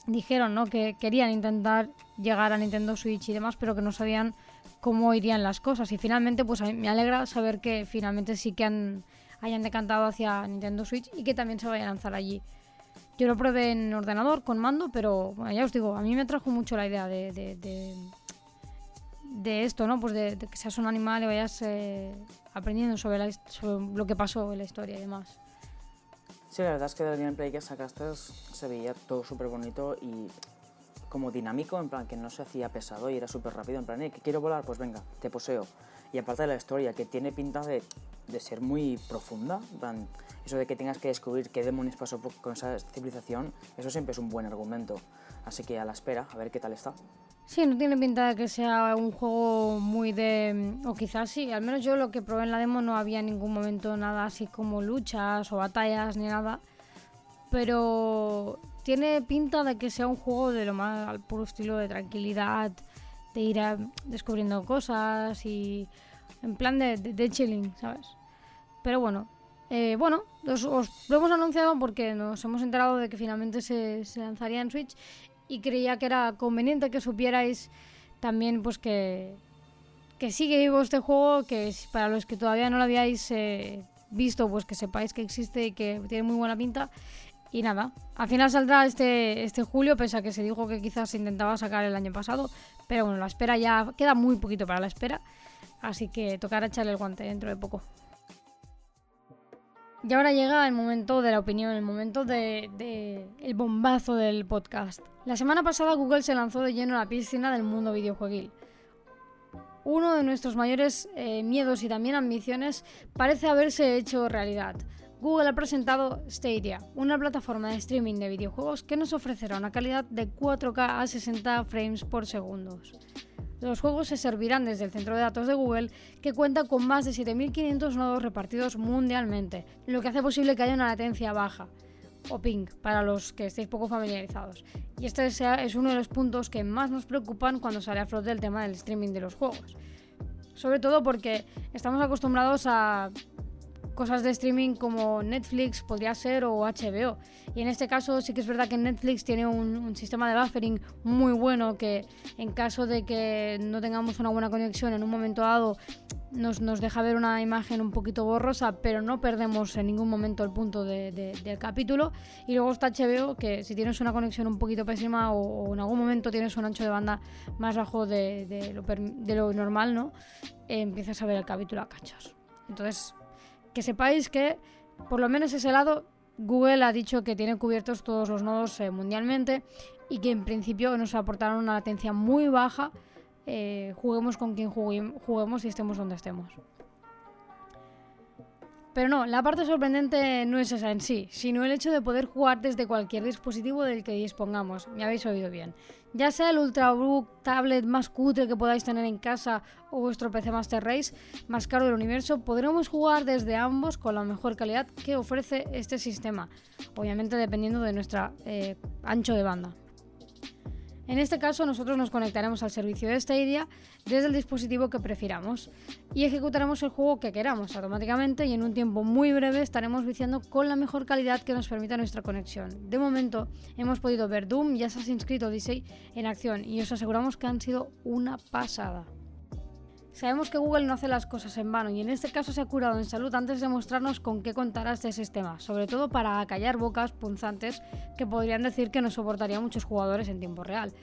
dijeron ¿no? que querían intentar llegar a Nintendo Switch y demás, pero que no sabían cómo irían las cosas. Y finalmente, pues me alegra saber que finalmente sí que han, hayan decantado hacia Nintendo Switch y que también se vaya a lanzar allí. Yo lo probé en ordenador con mando, pero ya os digo, a mí me trajo mucho la idea de, de, esto, ¿no? Pues de, que seas un animal y vayas eh, aprendiendo sobre, lo que pasó en la historia y demás. Sí, la verdad es que del gameplay que sacaste se veía todo súper bonito y como dinámico, en plan que no se hacía pesado y era súper rápido, en plan, eh, que quiero volar, pues venga, te poseo. Y aparte de la historia, que tiene pinta de, de ser muy profunda, eso de que tengas que descubrir qué demonios pasó con esa civilización, eso siempre es un buen argumento. Así que a la espera, a ver qué tal está. Sí, no tiene pinta de que sea un juego muy de... O quizás sí, al menos yo lo que probé en la demo no había en ningún momento nada así como luchas o batallas ni nada. Pero tiene pinta de que sea un juego de lo más al puro estilo de tranquilidad, de ir descubriendo cosas y en plan de, chilling, ¿sabes? Pero bueno, eh, bueno, os, lo hemos anunciado porque nos hemos enterado de que finalmente se, lanzaría en Switch y creía que era conveniente que supierais también pues que, que sigue vivo este juego, que para los que todavía no lo habíais eh, visto, pues que sepáis que existe y que tiene muy buena pinta y nada, al final saldrá este, este julio, pese a que se dijo que quizás se intentaba sacar el año pasado. Pero bueno, la espera ya queda muy poquito para la espera. Así que tocará echarle el guante dentro de poco. Y ahora llega el momento de la opinión, el momento de, el bombazo del podcast. La semana pasada Google se lanzó de lleno a la piscina del mundo videojueguil. Uno de nuestros mayores eh, miedos y también ambiciones parece haberse hecho realidad. Google ha presentado Stadia, una plataforma de streaming de videojuegos que nos ofrecerá una calidad de 4K a 60 frames por segundo. Los juegos se servirán desde el centro de datos de Google, que cuenta con más de 7.500 nodos repartidos mundialmente, lo que hace posible que haya una latencia baja, o ping, para los que estéis poco familiarizados. Y este es uno de los puntos que más nos preocupan cuando sale a flote el tema del streaming de los juegos. Sobre todo porque estamos acostumbrados a cosas de streaming como Netflix podría ser o HBO. Y en este caso sí que es verdad que Netflix tiene un, sistema de buffering muy bueno que en caso de que no tengamos una buena conexión en un momento dado nos, nos deja ver una imagen un poquito borrosa, pero no perdemos en ningún momento el punto del capítulo. Y luego está HBO, que si tienes una conexión un poquito pésima o, en algún momento tienes un ancho de banda más bajo de, lo, de lo, normal, ¿no? empiezas a ver el capítulo a cachos. Entonces, que sepáis que, por lo menos ese lado, Google ha dicho que tiene cubiertos todos los nodos eh, mundialmente y que en principio nos aportarán una latencia muy baja, eh, juguemos con quien juguemos y estemos donde estemos. Pero no, la parte sorprendente no es esa en sí, sino el hecho de poder jugar desde cualquier dispositivo del que dispongamos. Me habéis oído bien. Ya sea el Ultrabook tablet más cutre que podáis tener en casa o vuestro PC Master Race más caro del universo, podremos jugar desde ambos con la mejor calidad que ofrece este sistema. Obviamente dependiendo de nuestro eh, ancho de banda. En este caso nosotros nos conectaremos al servicio de Stadia desde el dispositivo que prefiramos y ejecutaremos el juego que queramos automáticamente y en un tiempo muy breve estaremos viciando con la mejor calidad que nos permita nuestra conexión. De momento hemos podido ver Doom y Assassin's Creed Odyssey en acción y os aseguramos que han sido una pasada. Sabemos que Google no hace las cosas en vano y en este caso se ha curado en salud antes de mostrarnos con qué contará este sistema, sobre todo para acallar bocas punzantes que podrían decir que no soportaría muchos jugadores en tiempo real.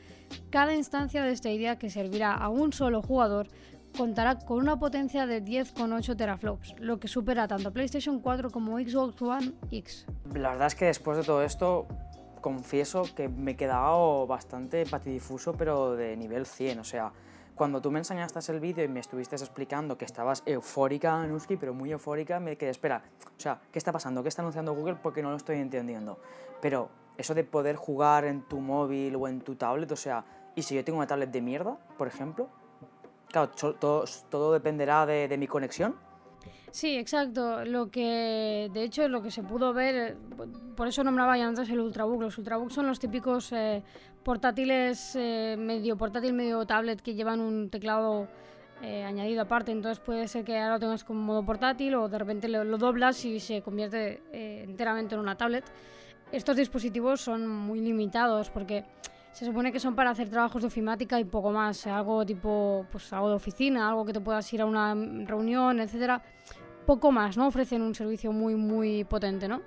Cada instancia de esta idea que servirá a un solo jugador contará con una potencia de 10,8 teraflops, lo que supera tanto PlayStation 4 como Xbox One X. La verdad es que después de todo esto, confieso que me he quedado bastante patidifuso, pero de nivel 100, o sea, cuando tú me enseñaste el vídeo y me estuviste explicando que estabas eufórica, Nuski, pero muy eufórica, me quedé, espera, o sea, ¿qué está pasando? ¿Qué está anunciando Google? Porque no lo estoy entendiendo. Pero eso de poder jugar en tu móvil o en tu tablet, o sea, y si yo tengo una tablet de mierda, por ejemplo, claro, todo, dependerá de, de mi conexión. Sí, exacto. Lo que, de hecho, lo que se pudo ver, eh, por eso nombraba ya antes el Ultrabook. Los Ultrabooks son los típicos eh, portátiles, eh, medio portátil, medio tablet, que llevan un teclado añadido aparte. Entonces puede ser que ahora lo tengas como modo portátil o de repente lo, lo doblas y se convierte enteramente en una tablet. Estos dispositivos son muy limitados porque se supone que son para hacer trabajos de ofimática y poco más, algo tipo, pues algo de oficina, algo que te puedas ir a una reunión, etcétera poco más, ¿no? Ofrecen un servicio muy, muy potente, ¿no?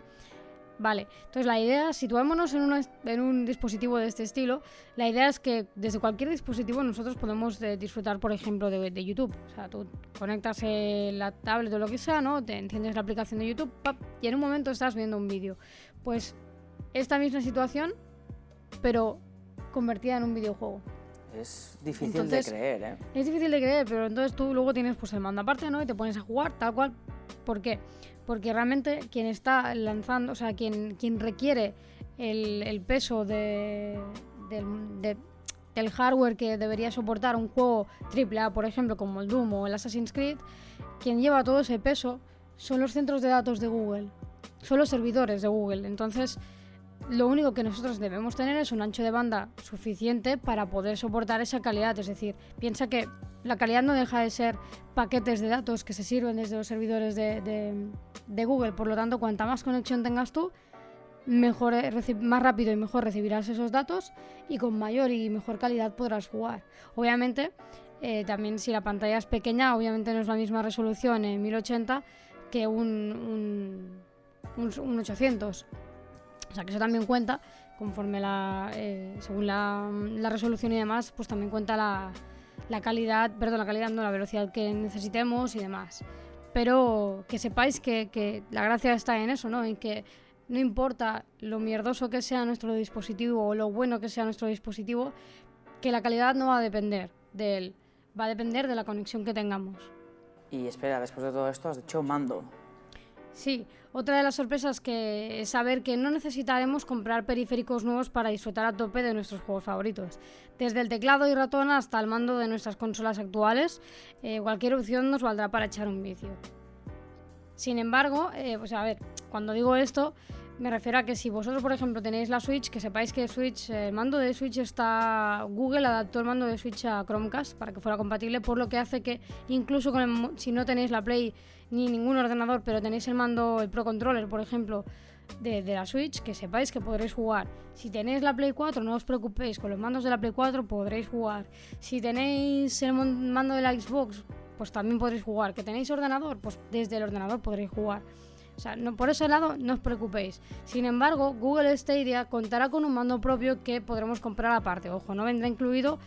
Vale, entonces la idea, situémonos en, en un dispositivo de este estilo, la idea es que desde cualquier dispositivo nosotros podemos eh, disfrutar, por ejemplo, de, YouTube. O sea, tú conectas la tablet o lo que sea, ¿no? Te enciendes la aplicación de YouTube y en un momento estás viendo un vídeo. Pues esta misma situación, pero convertida en un videojuego. Es difícil de creer, ¿eh? Es difícil de creer, pero entonces tú luego tienes pues el mando aparte, ¿no? Y te pones a jugar tal cual. ¿Por qué? Porque realmente quien está lanzando, o sea, quien, quien requiere el, peso de, del, hardware que debería soportar un juego AAA, por ejemplo, como el Doom o el Assassin's Creed, quien lleva todo ese peso son los centros de datos de Google, son los servidores de Google. Entonces, lo único que nosotros debemos tener es un ancho de banda suficiente para poder soportar esa calidad. Es decir, piensa que la calidad no deja de ser paquetes de datos que se sirven desde los servidores de, Google. Por lo tanto, cuanta más conexión tengas tú, mejor, más rápido y mejor recibirás esos datos y con mayor y mejor calidad podrás jugar. Obviamente, eh, también si la pantalla es pequeña, obviamente no es la misma resolución en 1080 que un, un 800 o sea que eso también cuenta, conforme la, eh, según la, resolución y demás, pues también cuenta la, calidad, perdón, la calidad, no, la velocidad que necesitemos y demás. Pero que sepáis que, la gracia está en eso, ¿no? En que no importa lo mierdoso que sea nuestro dispositivo o lo bueno que sea nuestro dispositivo, que la calidad no va a depender de él, va a depender de la conexión que tengamos. Y espera, después de todo esto has hecho mando. Sí, otra de las sorpresas es saber que no necesitaremos comprar periféricos nuevos para disfrutar a tope de nuestros juegos favoritos. Desde el teclado y ratón hasta el mando de nuestras consolas actuales, eh, cualquier opción nos valdrá para echar un vicio. Sin embargo, eh, pues a ver, cuando digo esto, me refiero a que si vosotros, por ejemplo, tenéis la Switch, que sepáis que Switch, el mando de Switch está. Google adaptó el mando de Switch a Chromecast para que fuera compatible, por lo que hace que incluso si no tenéis la Play ni ningún ordenador, pero tenéis el mando, el Pro Controller, por ejemplo, de, la Switch, que sepáis que podréis jugar. Si tenéis la Play 4, no os preocupéis, con los mandos de la Play 4 podréis jugar. Si tenéis el mando de la Xbox, pues también podréis jugar. Que tenéis ordenador, pues desde el ordenador podréis jugar. O sea, no, por ese lado no os preocupéis. Sin embargo, Google Stadia contará con un mando propio que podremos comprar aparte. Ojo, no vendrá incluido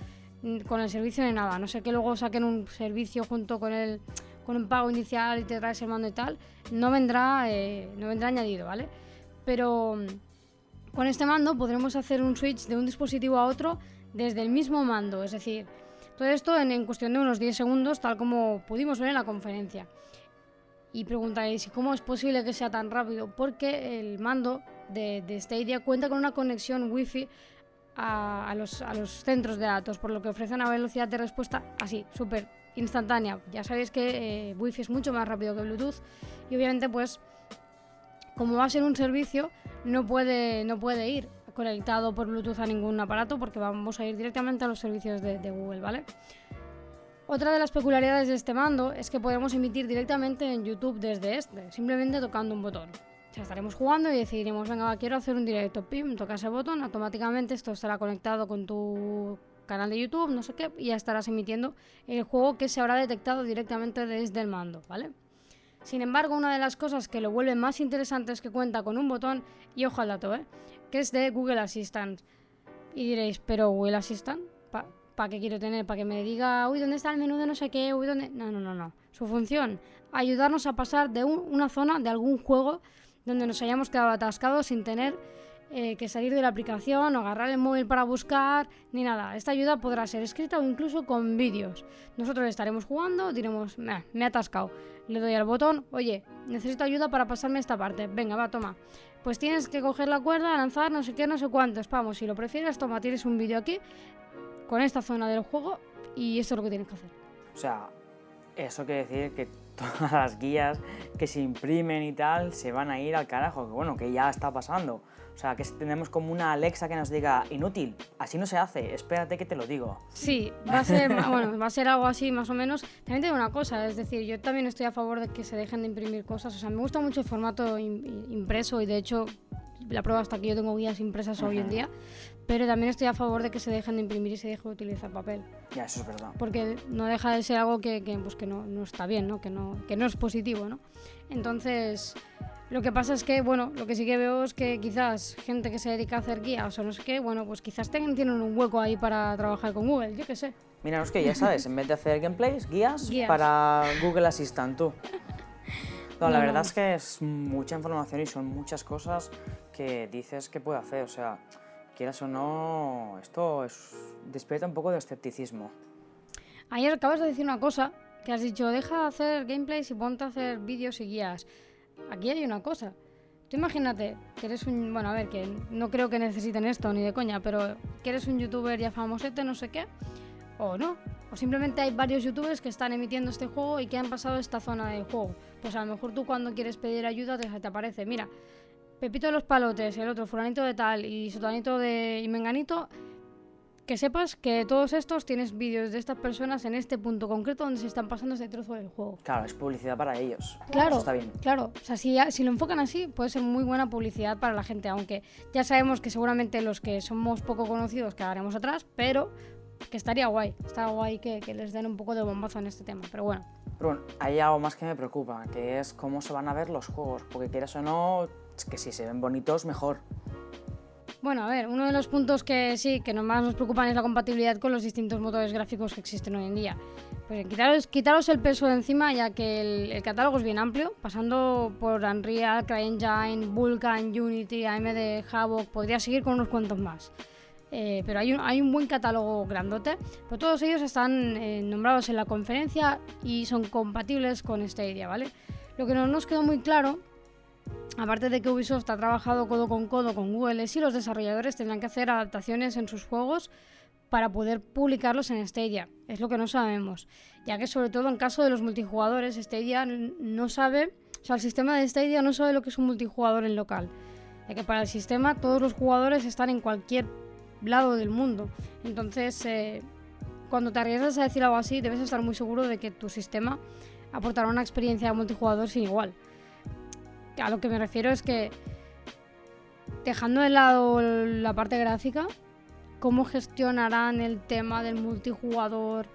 mm, con el servicio de nada. No sé que luego saquen un servicio junto con el con un pago inicial y te traes el mando y tal. No vendrá, eh, no vendrá añadido, ¿vale? Pero mm, con este mando podremos hacer un switch de un dispositivo a otro desde el mismo mando. Es decir, todo esto en, cuestión de unos 10 segundos, tal como pudimos ver en la conferencia. Y preguntaréis, ¿cómo es posible que sea tan rápido? Porque el mando de, de Stadia cuenta con una conexión Wi-Fi a, los, a, los, centros de datos, por lo que ofrece una velocidad de respuesta así, súper instantánea. Ya sabéis que eh, Wi-Fi es mucho más rápido que Bluetooth y obviamente pues como va a ser un servicio no puede, no puede ir conectado por Bluetooth a ningún aparato porque vamos a ir directamente a los servicios de, Google, ¿vale? Otra de las peculiaridades de este mando es que podemos emitir directamente en YouTube desde este, simplemente tocando un botón. O sea, estaremos jugando y decidiremos, venga, quiero hacer un directo, pim, toca ese botón, automáticamente esto estará conectado con tu canal de YouTube, no sé qué, y ya estarás emitiendo el juego que se habrá detectado directamente desde el mando, ¿vale? Sin embargo, una de las cosas que lo vuelve más interesante es que cuenta con un botón, y ojo al dato, ¿eh? que es de Google Assistant. Y diréis, ¿pero Google Assistant? ¿Para qué quiero tener? ¿Para que me diga, uy, ¿dónde está el menú de no sé qué? Uy, ¿dónde? No, no, no, no. Su función, ayudarnos a pasar de una zona, de algún juego, donde nos hayamos quedado atascados sin tener eh, que salir de la aplicación o agarrar el móvil para buscar, ni nada. Esta ayuda podrá ser escrita o incluso con vídeos. Nosotros estaremos jugando, diremos, me he atascado. Le doy al botón, oye, necesito ayuda para pasarme esta parte. Venga, va, toma. Pues tienes que coger la cuerda, lanzar, no sé qué, no sé cuántos. Vamos, si lo prefieres, toma, tienes un vídeo aquí con esta zona del juego y esto es lo que tienes que hacer. O sea, eso quiere decir que todas las guías que se imprimen y tal se van a ir al carajo, que bueno, que ya está pasando. O sea, que tenemos como una Alexa que nos diga, inútil, así no se hace, espérate que te lo digo. Sí, va a ser, bueno, va a ser algo así más o menos. También tengo una cosa, es decir, yo también estoy a favor de que se dejen de imprimir cosas. O sea, me gusta mucho el formato impreso y de hecho la prueba hasta que yo tengo guías impresas hoy en día, pero también estoy a favor de que se dejen de imprimir y se deje de utilizar papel. Ya, eso es verdad. Porque no deja de ser algo que, que pues que no, no, está bien, ¿no? Que, no, que no es positivo, ¿no? Entonces, lo que pasa es que, bueno, lo que sí que veo es que quizás gente que se dedica a hacer guías o no sé qué, bueno, pues quizás tengan, tienen un hueco ahí para trabajar con Google, yo qué sé. Mira, es que ya sabes, en vez de hacer gameplays, guías, para Google Assistant, tú. No, la verdad es que es mucha información y son muchas cosas que dices que puede hacer. O sea, quieras o no, esto es, despierta un poco de escepticismo. Ayer acabas de decir una cosa que has dicho, deja de hacer gameplays y ponte a hacer vídeos y guías. Aquí hay una cosa. Tú imagínate que eres un. Bueno, a ver, que no creo que necesiten esto ni de coña, pero que eres un youtuber ya famosete, no sé qué, o no. O simplemente hay varios youtubers que están emitiendo este juego y que han pasado esta zona del juego. Pues a lo mejor tú cuando quieres pedir ayuda te, te aparece, mira, Pepito de los Palotes, el otro, fulanito de tal y sotanito de y menganito, que sepas que todos estos tienes vídeos de estas personas en este punto concreto donde se están pasando este trozo del juego. Claro, es publicidad para ellos. Claro, está bien. Claro, o sea, si, si lo enfocan así, puede ser muy buena publicidad para la gente, aunque ya sabemos que seguramente los que somos poco conocidos quedaremos atrás, pero que estaría guay, estaría guay que, que les den un poco de bombazo en este tema, pero bueno. Pero bueno, hay algo más que me preocupa, que es cómo se van a ver los juegos, porque quieras o no, que si se ven bonitos, mejor. Bueno, a ver, uno de los puntos que sí, que más nos preocupan es la compatibilidad con los distintos motores gráficos que existen hoy en día. Pues quitaros, quitaros el peso de encima, ya que el, catálogo es bien amplio, pasando por Unreal, CryEngine, Vulkan, Unity, AMD, Havoc, podría seguir con unos cuantos más. Eh, pero hay un, hay un buen catálogo grandote, pero todos ellos están eh, nombrados en la conferencia y son compatibles con Stadia, ¿vale? Lo que no nos quedó muy claro Aparte de que Ubisoft ha trabajado codo con codo con Google, si los desarrolladores tendrán que hacer adaptaciones en sus juegos para poder publicarlos en Stadia. Es lo que no sabemos, ya que sobre todo en caso de los multijugadores, Stadia no sabe, o sea, el sistema de Stadia no sabe lo que es un multijugador en local, ya que para el sistema todos los jugadores están en cualquier lado del mundo. Entonces, eh, cuando te arriesgas a decir algo así, debes estar muy seguro de que tu sistema aportará una experiencia de multijugador sin igual a lo que me refiero es que dejando de lado la parte gráfica, ¿cómo gestionarán el tema del multijugador?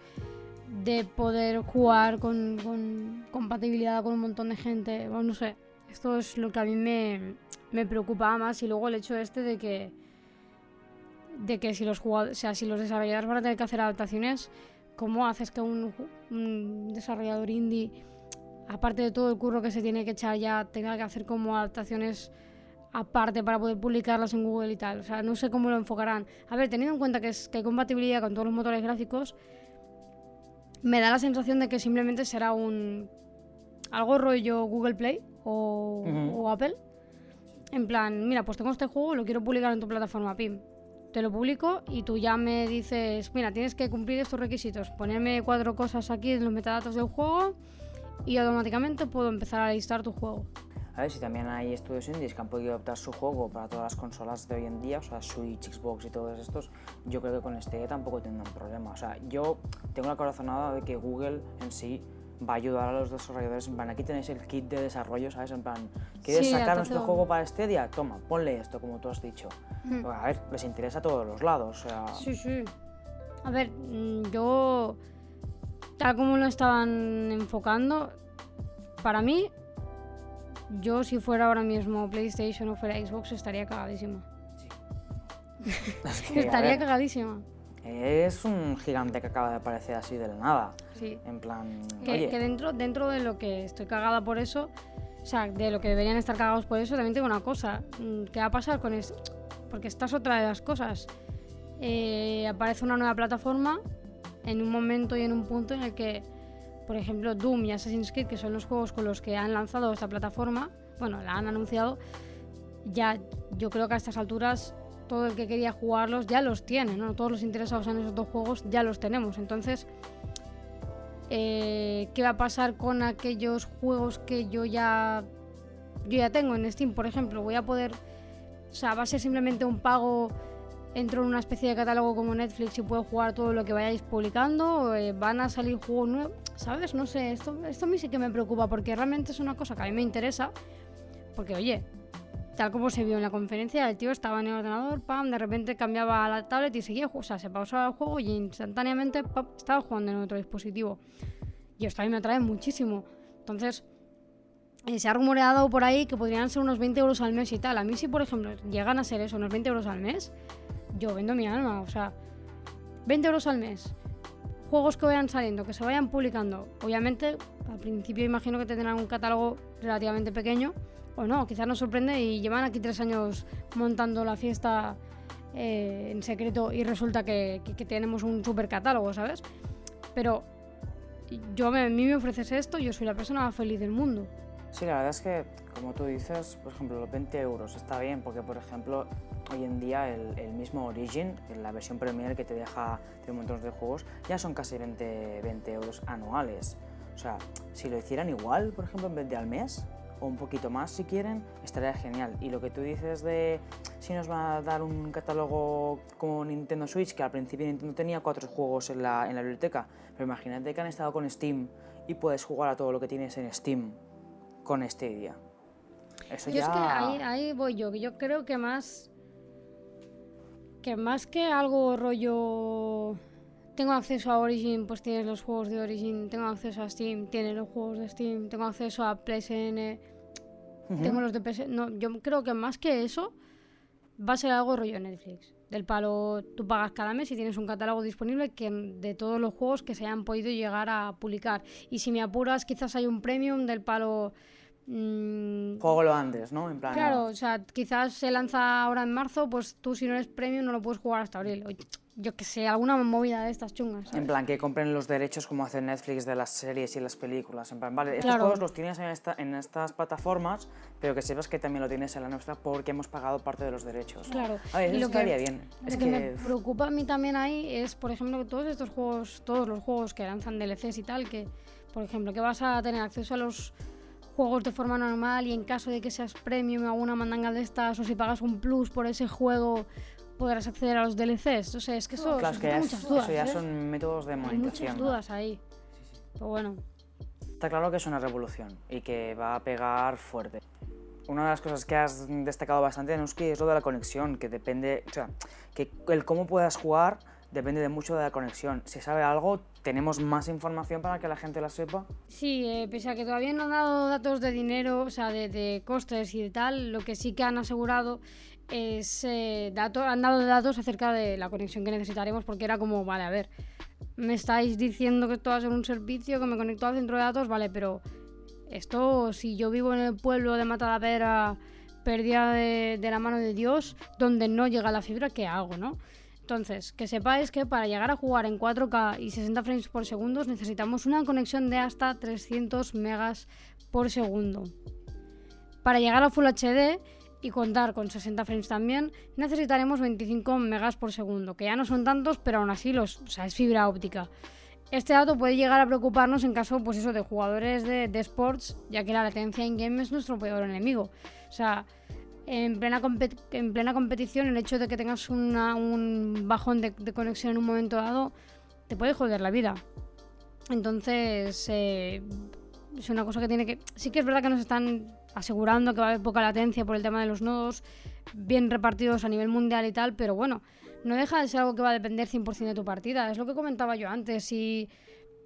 De poder jugar con, compatibilidad con un montón de gente. Bueno, no sé. Esto es lo que a mí me, me preocupa más. Y luego el hecho este de que. De que si los jugadores, o sea, si los desarrolladores van a tener que hacer adaptaciones, ¿cómo haces que un desarrollador indie aparte de todo el curro que se tiene que echar ya, tenga que hacer como adaptaciones aparte para poder publicarlas en Google y tal. O sea, no sé cómo lo enfocarán. A ver, teniendo en cuenta que, es, que hay compatibilidad con todos los motores gráficos, me da la sensación de que simplemente será un algo rollo Google Play o, o Apple. En plan, mira, pues tengo este juego, lo quiero publicar en tu plataforma PIM. Te lo publico y tú ya me dices, mira, tienes que cumplir estos requisitos, ponerme cuatro cosas aquí en los metadatos del juego y automáticamente puedo empezar a listar tu juego. A ver, si también hay estudios indies que han podido adaptar su juego para todas las consolas de hoy en día, o sea, Switch, Xbox y todos estos, yo creo que con este tampoco tendrán problema. O sea, yo tengo la corazonada de que Google en sí va a ayudar a los desarrolladores. En plan, aquí tenéis el kit de desarrollo, ¿sabes? En plan, ¿quieres Sí, sacar nuestro juego para Stadia? Toma, ponle esto, como tú has dicho. Mm. A ver, les interesa a todos los lados, o sea... Sí, sí. A ver, mm, yo, tal como lo estaban enfocando, para mí, yo si fuera ahora mismo PlayStation o fuera Xbox estaría cagadísima. a estaría cagadísima. es un gigante que acaba de aparecer así de la nada. Sí. En plan, Que, oye, que dentro, dentro de lo que estoy cagada por eso, o sea, de lo que deberían estar cagados por eso, también tengo una cosa. mm, ¿Qué va a pasar con esto? Porque esta es otra de las cosas. Eh, aparece una nueva plataforma en un momento y en un punto en el que, por ejemplo, Doom y Assassin's Creed, que son los juegos con los que han lanzado esta plataforma, bueno, la han anunciado, ya yo creo que a estas alturas todo el que quería jugarlos ya los tiene, ¿no? Todos los interesados en esos dos juegos ya los tenemos. Entonces, eh, qué va a pasar con aquellos juegos que yo ya yo ya tengo en Steam, por ejemplo, voy a poder, o sea, va a ser simplemente un pago, entro en una especie de catálogo como Netflix y puedo jugar todo lo que vayáis publicando, eh, van a salir juegos nuevos, ¿sabes? No sé, esto, esto a mí sí que me preocupa porque realmente es una cosa que a mí me interesa, porque oye, tal como se vio en la conferencia, el tío estaba en el ordenador, pam, de repente cambiaba la tablet y seguía, o sea, se pausaba el juego y instantáneamente estaba jugando en otro dispositivo. Y esto a mí me atrae muchísimo. Entonces, eh, se ha rumoreado por ahí que podrían ser unos 20 euros al mes y tal. A mí si, por ejemplo, llegan a ser eso, unos 20 euros al mes, yo vendo mi alma, o sea, 20 euros al mes. Juegos que vayan saliendo, que se vayan publicando. Obviamente, al principio imagino que tendrán un catálogo relativamente pequeño, o no, quizás nos sorprende y llevan aquí tres años montando la fiesta eh, en secreto y resulta que, que- tenemos un super catálogo, ¿sabes? Pero yo a mí me ofreces esto, yo soy la persona más feliz del mundo. Sí, la verdad es que, como tú dices, por ejemplo, los 20 euros está bien, porque, por ejemplo, hoy en día el, el mismo Origin, la versión Premier que te deja de un montón de juegos, ya son casi 20, 20 euros anuales. O sea, si lo hicieran igual, por ejemplo, en vez de al mes, o un poquito más si quieren, estaría genial. Y lo que tú dices de si nos va a dar un catálogo como Nintendo Switch, que al principio Nintendo tenía cuatro juegos en la, en la biblioteca, pero imagínate que han estado con Steam y puedes jugar a todo lo que tienes en Steam con Stadia. Eso Yo ya... es que ahí, ahí voy yo, yo creo que más. Que más que algo rollo. Tengo acceso a Origin, pues tienes los juegos de Origin. Tengo acceso a Steam, tienes los juegos de Steam. Tengo acceso a PSN, Ujú. tengo los de PS. No, yo creo que más que eso, va a ser algo rollo Netflix. Del palo, tú pagas cada mes y tienes un catálogo disponible que, de todos los juegos que se hayan podido llegar a publicar. Y si me apuras, quizás hay un premium del palo. Mm, Juégalo antes, ¿no? En plan... Claro, o sea, quizás se lanza ahora en marzo, pues tú si no eres premium no lo puedes jugar hasta abril. O yo que sé, alguna movida de estas chungas. ¿sabes? En plan, que compren los derechos como hace Netflix de las series y las películas. En plan, vale, estos Claro. juegos los tienes en, esta, en estas plataformas, pero que sepas que también lo tienes en la nuestra porque hemos pagado parte de los derechos. Claro. A ver, Y eso lo que- estaría bien. Lo Es que, que... me preocupa a mí también ahí es, por ejemplo, que todos estos juegos, todos los juegos que lanzan DLCs y tal, que, por ejemplo, que vas a tener acceso a los juegos de forma normal y en caso de que seas premium o alguna mandanga de estas, o si pagas un plus por ese juego, podrás acceder a los DLCs. O sea, es que eso Claro, es que ya, muchas es- dudas. eso ya ¿eh? son métodos de Hay monetización. muchas ¿no? dudas ahí. Pero bueno, Está claro que es una revolución y que va a pegar fuerte. Una de las cosas que has destacado bastante, Nuski, es lo de la conexión, que depende, o sea, que el cómo puedas jugar depende de mucho de la conexión. Si sabe algo, tenemos más información para que la gente la sepa. Sí, eh, pese a que todavía no han dado datos de dinero, o sea, de, costes y de tal, lo que sí que han asegurado es eh, han dado datos acerca de la conexión que necesitaremos, porque era como, vale, a ver, me estáis diciendo que esto va a ser un servicio, que me conecto al centro de datos, vale, pero esto, si yo vivo en el pueblo de Matadapera, perdida de, de la mano de Dios, donde no llega la fibra, ¿qué hago, no? Entonces, que sepáis que para llegar a jugar en 4K y 60 frames por segundo necesitamos una conexión de hasta 300 megas por segundo. Para llegar a Full HD y contar con 60 frames también, necesitaremos 25 megas por segundo, que ya no son tantos, pero aún así los, o sea, es fibra óptica. Este dato puede llegar a preocuparnos en caso pues eso, de jugadores de, de sports, ya que la latencia in-game es nuestro peor enemigo. O sea, en plena, en plena competición, el hecho de que tengas un bajón de, conexión en un momento dado te puede joder la vida. Entonces, eh, es una cosa que tiene que. Sí que es verdad que nos están asegurando que va a haber poca latencia por el tema de los nodos bien repartidos a nivel mundial y tal, pero bueno, no deja de ser algo que va a depender 100% de tu partida. Es lo que comentaba yo antes. Si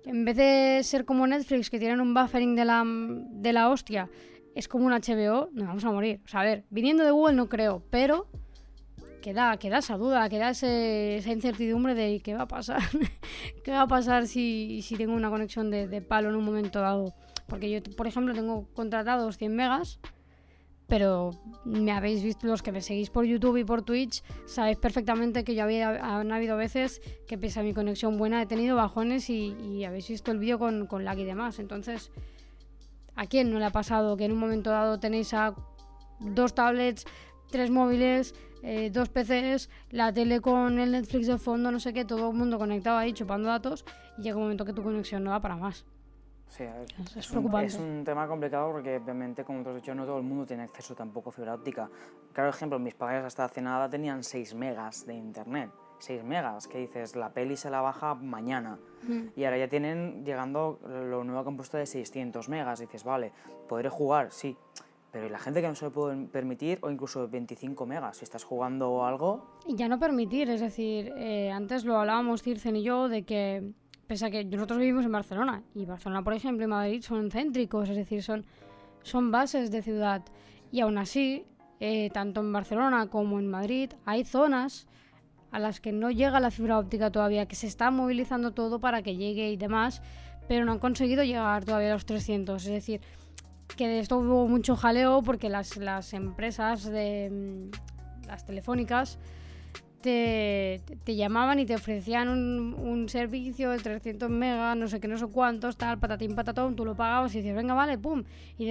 en vez de ser como Netflix, que tienen un buffering de la, de la hostia, es como un HBO, nos vamos a morir. O sea, a ver, viniendo de Google no creo, pero queda, queda esa duda, queda esa incertidumbre de qué va a pasar. ¿Qué va a pasar si, si tengo una conexión de, palo en un momento dado? Porque yo, por ejemplo, tengo contratados 100 megas, pero me habéis visto, los que me seguís por YouTube y por Twitch, sabéis perfectamente que yo había, han habido veces que pese a mi conexión buena he tenido bajones y, y habéis visto el vídeo con, con lag y demás. Entonces ¿A quién no le ha pasado que en un momento dado tenéis a dos tablets, tres móviles, eh, dos PCs, la tele con el Netflix de fondo, no sé qué, todo el mundo conectado ahí chupando datos y llega un momento que tu conexión no va para más? Sí, es, preocupante. Un, es un tema complicado porque obviamente, como te has dicho, no todo el mundo tiene acceso tampoco a fibra óptica. Claro ejemplo, mis padres hasta hace nada tenían 6 megas de internet. 6 megas, que dices, la peli se la baja mañana. Y ahora ya tienen llegando lo nuevo que han puesto de 600 megas. dices, vale, podré jugar, sí. Pero la gente que no se lo puede permitir, o incluso 25 megas, si estás jugando algo. Y ya no permitir, es decir, eh, antes lo hablábamos Circen y yo de que, pese a que nosotros vivimos en Barcelona, y Barcelona, por ejemplo, y Madrid son céntricos, es decir, son, son bases de ciudad. Y aún así, eh, tanto en Barcelona como en Madrid, hay zonas a las que no llega la fibra óptica todavía, que se está movilizando todo para que llegue y demás, pero no han conseguido llegar todavía a los 300. Es decir, que de esto hubo mucho jaleo porque las, las empresas de mm, las telefónicas te, te, llamaban y te ofrecían un, un, servicio de 300 megas, no sé qué, no sé cuántos, tal, patatín, patatón, tú lo pagabas y dices, venga, vale, pum. Y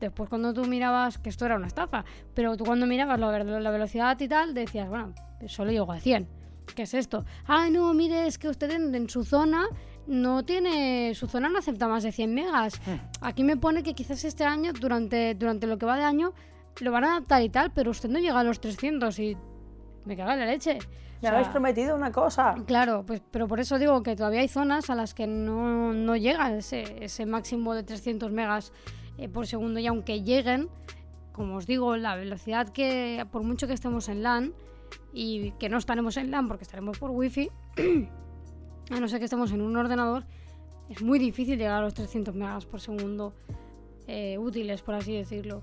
después cuando tú mirabas, que esto era una estafa, pero tú cuando mirabas la, la velocidad y tal, decías, bueno, solo llego a 100. ¿Qué es esto? Ah, no, mire, es que usted en, su zona no tiene. Su zona no acepta más de 100 megas. Hmm. Aquí me pone que quizás este año, durante, durante lo que va de año, lo van a adaptar y tal, pero usted no llega a los 300 y. Me caga la leche. Me habéis prometido una cosa. Claro, pues, pero por eso digo que todavía hay zonas a las que no, no llega ese, ese máximo de 300 megas eh, por segundo y aunque lleguen, como os digo, la velocidad que, por mucho que estemos en LAN, y que no estaremos en LAN porque estaremos por wifi, a no ser que estemos en un ordenador, es muy difícil llegar a los 300 megas por segundo eh, útiles, por así decirlo.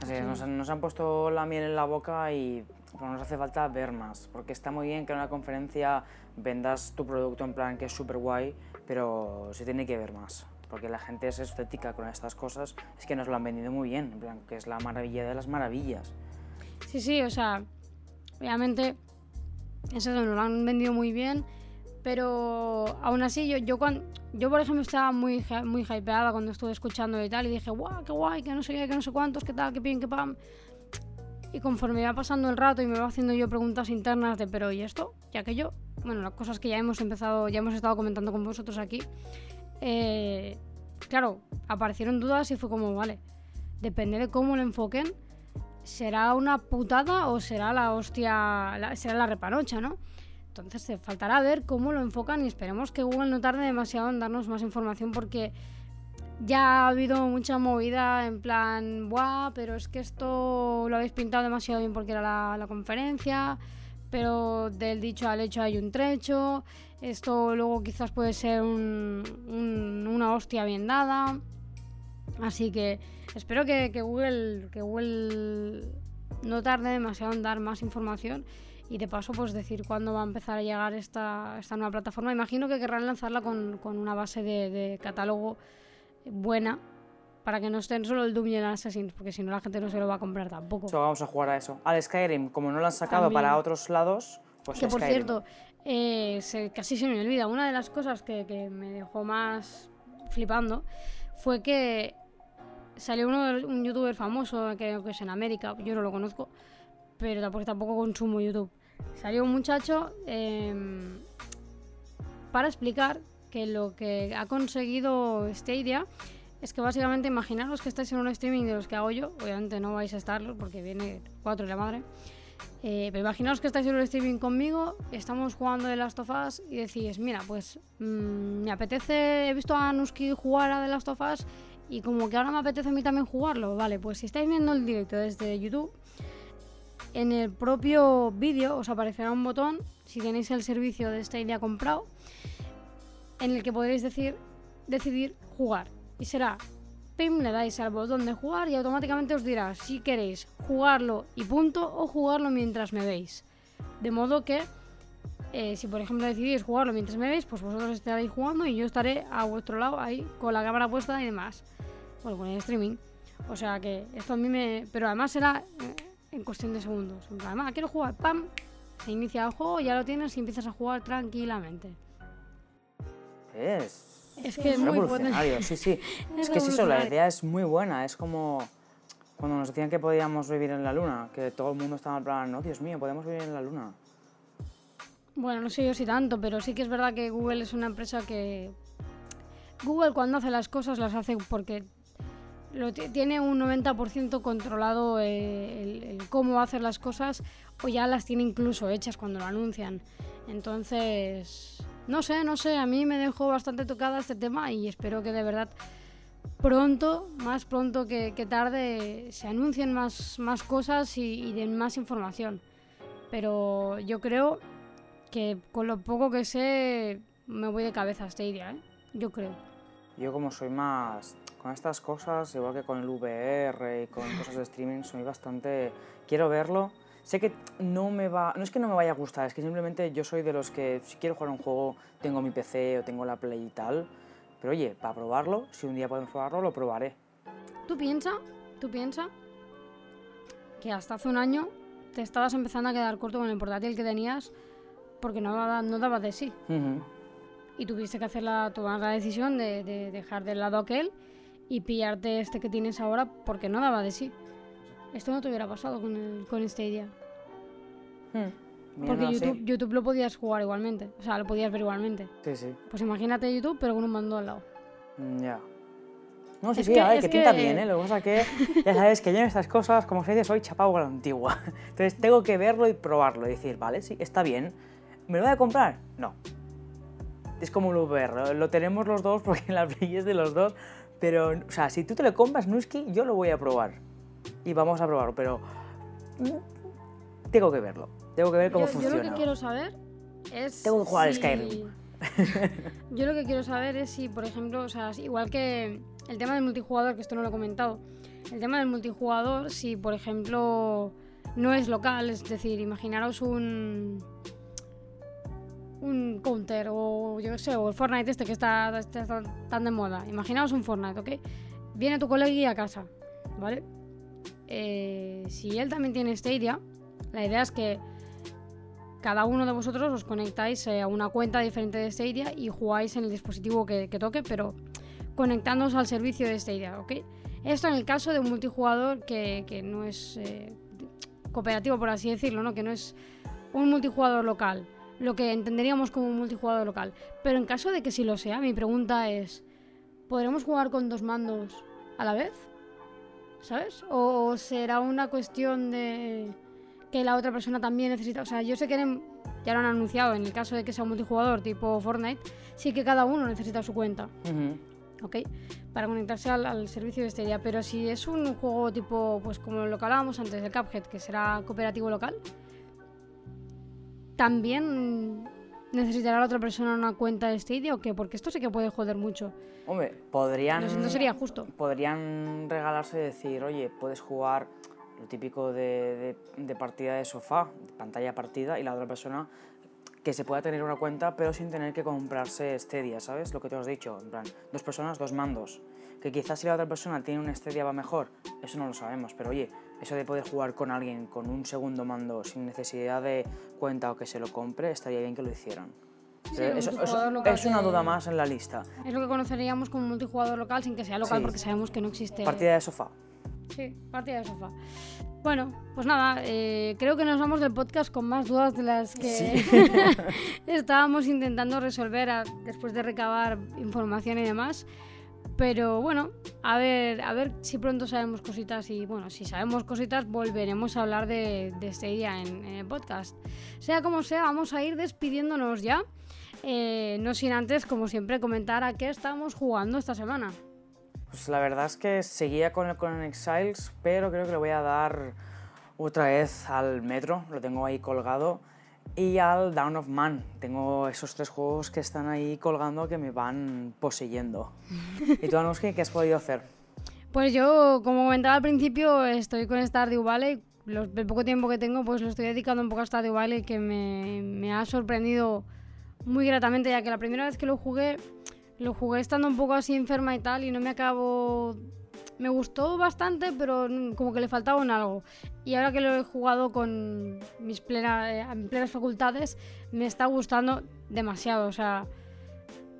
Así nos, nos, han puesto la miel en la boca y nos hace falta ver más, porque está muy bien que en una conferencia vendas tu producto en plan que es súper guay, pero se tiene que ver más, porque la gente es estética con estas cosas, es que nos lo han vendido muy bien, en plan que es la maravilla de las maravillas. Sí, sí, o sea, Obviamente, eso nos lo han vendido muy bien, pero aún así, yo, yo, cuando, yo por ejemplo estaba muy, muy hypeada cuando estuve escuchando y tal, y dije, guau, qué guay, que no sé qué, que no sé cuántos, qué tal, qué bien, qué pam. Y conforme va pasando el rato y me va haciendo yo preguntas internas de, pero ¿y esto? Ya que yo, bueno, las cosas que ya hemos empezado, ya hemos estado comentando con vosotros aquí, eh, claro, aparecieron dudas y fue como, vale, depende de cómo lo enfoquen, será una putada o será la hostia, será la repanocha, ¿no? Entonces te faltará ver cómo lo enfocan y esperemos que Google no tarde demasiado en darnos más información porque ya ha habido mucha movida en plan, ¡buah! Pero es que esto lo habéis pintado demasiado bien porque era la, conferencia, pero del dicho al hecho hay un trecho, esto luego quizás puede ser una hostia bien dada. Así que espero que, Google, que Google no tarde demasiado en dar más información y de paso pues decir cuándo va a empezar a llegar esta, esta nueva plataforma. Imagino que querrán lanzarla con, una base de, catálogo buena para que no estén solo el Doom y el Assassin's, porque si no la gente no se lo va a comprar tampoco. vamos a jugar a eso. Al Skyrim, como no lo han sacado para otros lados, pues Que por cierto, eh, casi se me olvida, una de las cosas que, me dejó más flipando fue que salió uno de- un youtuber famoso, que que es en América, yo no lo conozco, pero tampoco, tampoco consumo YouTube. Salió un muchacho em, para explicar que lo que ha conseguido Stadia es que básicamente imaginaros que estáis en un streaming de los que hago yo, obviamente no vais a estarlo porque viene 4 y la madre, eh, pero imaginaos que estáis en un streaming conmigo, estamos jugando de Last of Us y decís, mira, pues mm, me apetece, he visto a Nuski jugar a The Last of Us y como que ahora me apetece a mí también jugarlo, vale, pues si estáis viendo el directo desde YouTube, en el propio vídeo os aparecerá un botón, si tenéis el servicio de Stadia comprado, en el que podréis decir, decidir jugar. Y será, pim, le dais al botón de jugar y automáticamente os dirá si queréis jugarlo y punto o jugarlo mientras me veis. De modo que, eh, si por ejemplo decidís jugarlo mientras me veis, pues vosotros estaréis jugando y yo estaré a vuestro lado ahí con la cámara puesta y demás. Bueno, con el streaming. O sea que esto a mí me... Pero además será eh, en cuestión de segundos. Además, quiero jugar, ¡pam! Se inicia el juego, ya lo tienes y empiezas a jugar tranquilamente. Es, Es que es muy revolucionario, sí, sí. Es es que es eso, la idea es muy buena. Es como cuando nos decían que podíamos vivir en la luna, que todo el mundo estaba en plan, no, Dios mío, podemos vivir en la luna. Bueno, no sé yo si tanto, pero sí que es verdad que Google es una empresa que... Google cuando hace las cosas las hace porque lo tiene un 90% controlado eh, el, el cómo hacer las cosas o ya las tiene incluso hechas cuando lo anuncian. Entonces, no sé, no sé, a mí me dejó bastante tocada este tema y espero que de verdad pronto, más pronto que, tarde, se anuncien más, cosas y, den más información. Pero yo creo que con lo poco que sé me voy de cabeza a Stadia, ¿eh? Yo creo. Yo como soy más con estas cosas, igual que con el VR y con cosas de streaming, soy bastante... Quiero verlo. Sé que no me va... No es que no me vaya a gustar, es que simplemente yo soy de los que si quiero jugar un juego, tengo mi PC o tengo la Play y tal. Pero oye, para probarlo, si un día podemos probarlo, lo probaré. Tú piensa, tú piensa que hasta hace un año te estabas empezando a quedar corto con el portátil que tenías porque no daba, no daba de sí. Y tuviste que hacer la, tomar la decisión de, de dejar de lado aquel y pillarte este que tienes ahora porque no daba de sí. Esto no te hubiera pasado con, el, con Stadia. Hmm. Porque YouTube, YouTube lo podías jugar igualmente. O sea, lo podías ver igualmente. Sí, sí. Pues imagínate YouTube, pero con un mando al lado. Mm, Ya. No, sí, Es sí, que- a ver, es que pinta que- bien, ¿eh? Lo que pasa que ya sabes que yo en estas cosas, como se dice, soy chapado a la antigua. Entonces tengo que verlo y probarlo y decir, vale, sí, está bien. ¿Me lo voy a comprar? No. Es como el VR, lo tenemos los dos porque la Play es de los dos, pero, o sea, si tú te lo compras, Nuski, yo lo voy a probar. Y vamos a probarlo, pero tengo que verlo. Tengo que ver cómo yo, yo funciona. lo que quiero saber es. Tengo que jugar al si- Skyrim. yo lo que quiero saber es si, por ejemplo, o sea, igual que el tema del multijugador, que esto no lo he comentado, el tema del multijugador, si, por ejemplo, no es local, es decir, imaginaros un. un counter o yo qué sé, o el Fortnite este que está, está tan de moda. Imaginaos un Fortnite, ¿ok? Viene tu colega a casa, ¿vale? Eh, si él también tiene Stadia, la idea es que cada uno de vosotros os conectáis eh, a una cuenta diferente de Stadia y jugáis en el dispositivo que, que toque, pero conectándoos al servicio de Stadia, ¿ok? Esto en el caso de un multijugador que, que no es eh, cooperativo, por así decirlo, ¿no? Que no es un multijugador local, lo que entenderíamos como un multijugador local. Pero en caso de que sí lo sea, mi pregunta es, ¿podremos jugar con dos mandos a la vez? ¿Sabes? ¿O será una cuestión de que la otra persona también necesita? O sea, yo sé que en- ya lo han anunciado, en el caso de que sea un multijugador tipo Fortnite, sí que cada uno necesita su cuenta. ¿ok? Para conectarse al, al servicio de Stadia. Pero si es un juego tipo, pues como lo que hablábamos antes del Cuphead, que será cooperativo local, ¿también necesitará la otra persona una cuenta de Stadia o qué? Porque esto sí que puede joder mucho. Hombre, podrían... No, sería justo. podrían regalarse y decir, oye, puedes jugar lo típico de, de- de partida de sofá, de pantalla partida, y la otra persona que se pueda tener una cuenta, pero sin tener que comprarse Stadia, ¿sabes? Lo que te has dicho, en plan, dos personas, dos mandos. Que quizás si la otra persona tiene un Stadia va mejor, eso no lo sabemos, pero oye, eso de poder jugar con alguien con un segundo mando sin necesidad de cuenta o que se lo compre, estaría bien que lo hicieran. Sí, Eh, es, multijugador es- una duda más en la lista. Es lo que conoceríamos como multijugador local sin que sea local Sí. porque sabemos que no existe. Partida de sofá. Sí, partida de sofá. Bueno, pues nada, eh, creo que nos vamos del podcast con más dudas de las que estábamos intentando resolver a- después de recabar información y demás. Pero bueno, a ver, a ver si pronto sabemos cositas y bueno, si sabemos cositas volveremos a hablar de, Stadia en, en el podcast. Sea como sea, vamos a ir despidiéndonos ya. Eh, no sin antes, como siempre, comentar a qué estamos jugando esta semana. Pues la verdad es que seguía con el Conan Exiles, pero creo que le voy a dar otra vez al Metro, lo tengo ahí colgado, y al Down of Man. Tengo esos tres juegos que están ahí colgando que me van poseyendo. ¿Y tú, Anuski, qué has podido hacer? Pues yo, como comentaba al principio, estoy con Stardew Valley. Los- el poco tiempo que tengo, pues lo estoy dedicando un poco a Stardew Valley, que me, me ha sorprendido muy gratamente, ya que la primera vez que lo jugué, lo jugué estando un poco así enferma y tal, y no me acabo... Me gustó bastante, pero como que le faltaba un algo. Y ahora que lo he jugado con mis plena- eh, en plenas facultades, me está gustando demasiado. O sea,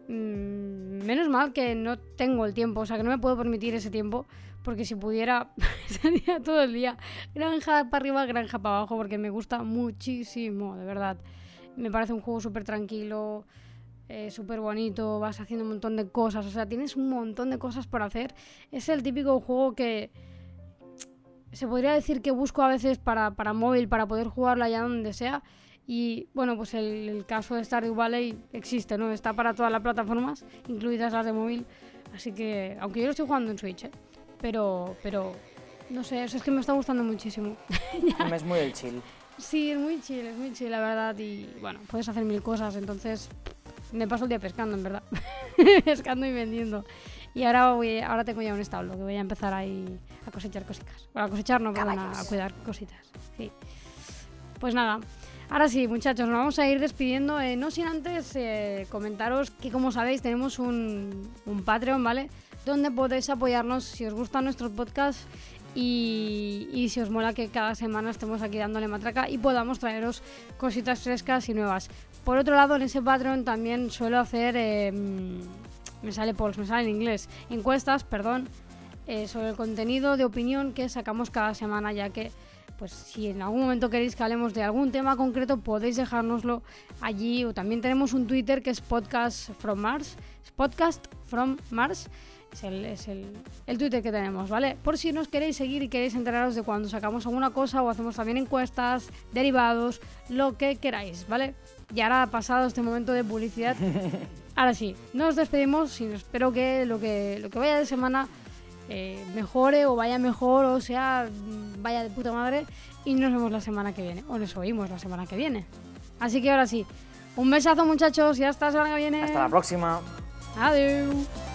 Mm, menos mal que no tengo el tiempo, o sea que no me puedo permitir ese tiempo, porque si pudiera estaría todo el día granja para arriba, granja para abajo, porque me gusta muchísimo, de verdad. Me parece un juego súper tranquilo, eh, súper bonito, vas haciendo un montón de cosas, o sea, tienes un montón de cosas por hacer. Es el típico juego que se podría decir que busco a veces para, para móvil, para poder jugarlo allá donde sea. Y bueno, pues el, el caso de Stardew Valley existe, ¿no? Está para todas las plataformas, incluidas las de móvil. Así que, aunque yo lo estoy jugando en Switch, ¿eh? Pero, pero, no sé, eso es que me está gustando muchísimo. Es muy chill. Sí, es muy chill, es muy chill, la verdad. Y bueno, puedes hacer mil cosas, entonces me paso el día pescando, en verdad. pescando y vendiendo. Y ahora voy, ahora tengo ya un establo que voy a empezar ahí a cosechar cositas. Bueno, a cosechar no, perdón, a, a cuidar cositas. Sí. Pues nada, ahora sí, muchachos, nos vamos a ir despidiendo. eh, no sin antes eh, comentaros que, como sabéis, tenemos un, un Patreon, ¿vale? Donde podéis apoyarnos si os gustan nuestros podcasts y, y si os mola que cada semana estemos aquí dándole matraca y podamos traeros cositas frescas y nuevas. Por otro lado, en ese Patreon también suelo hacer, eh, me sale polls, me sale en inglés, encuestas, perdón, eh, sobre el contenido de opinión que sacamos cada semana, ya que pues si en algún momento queréis que hablemos de algún tema concreto, podéis dejárnoslo allí. O también tenemos un Twitter que es Podcast from Mars. Es Podcast from Mars. Es, el, es el, el Twitter que tenemos, ¿vale? Por si nos queréis seguir y queréis enteraros de cuando sacamos alguna cosa o hacemos también encuestas, derivados, lo que queráis, ¿vale? Y ahora pasado este momento de publicidad, ahora sí, nos despedimos y espero que lo que, lo que vaya de semana eh, mejore o vaya mejor o sea, vaya de puta madre y nos vemos la semana que viene o nos oímos la semana que viene. Así que ahora sí, un besazo muchachos y hasta la semana que viene. Hasta la próxima. Adiós.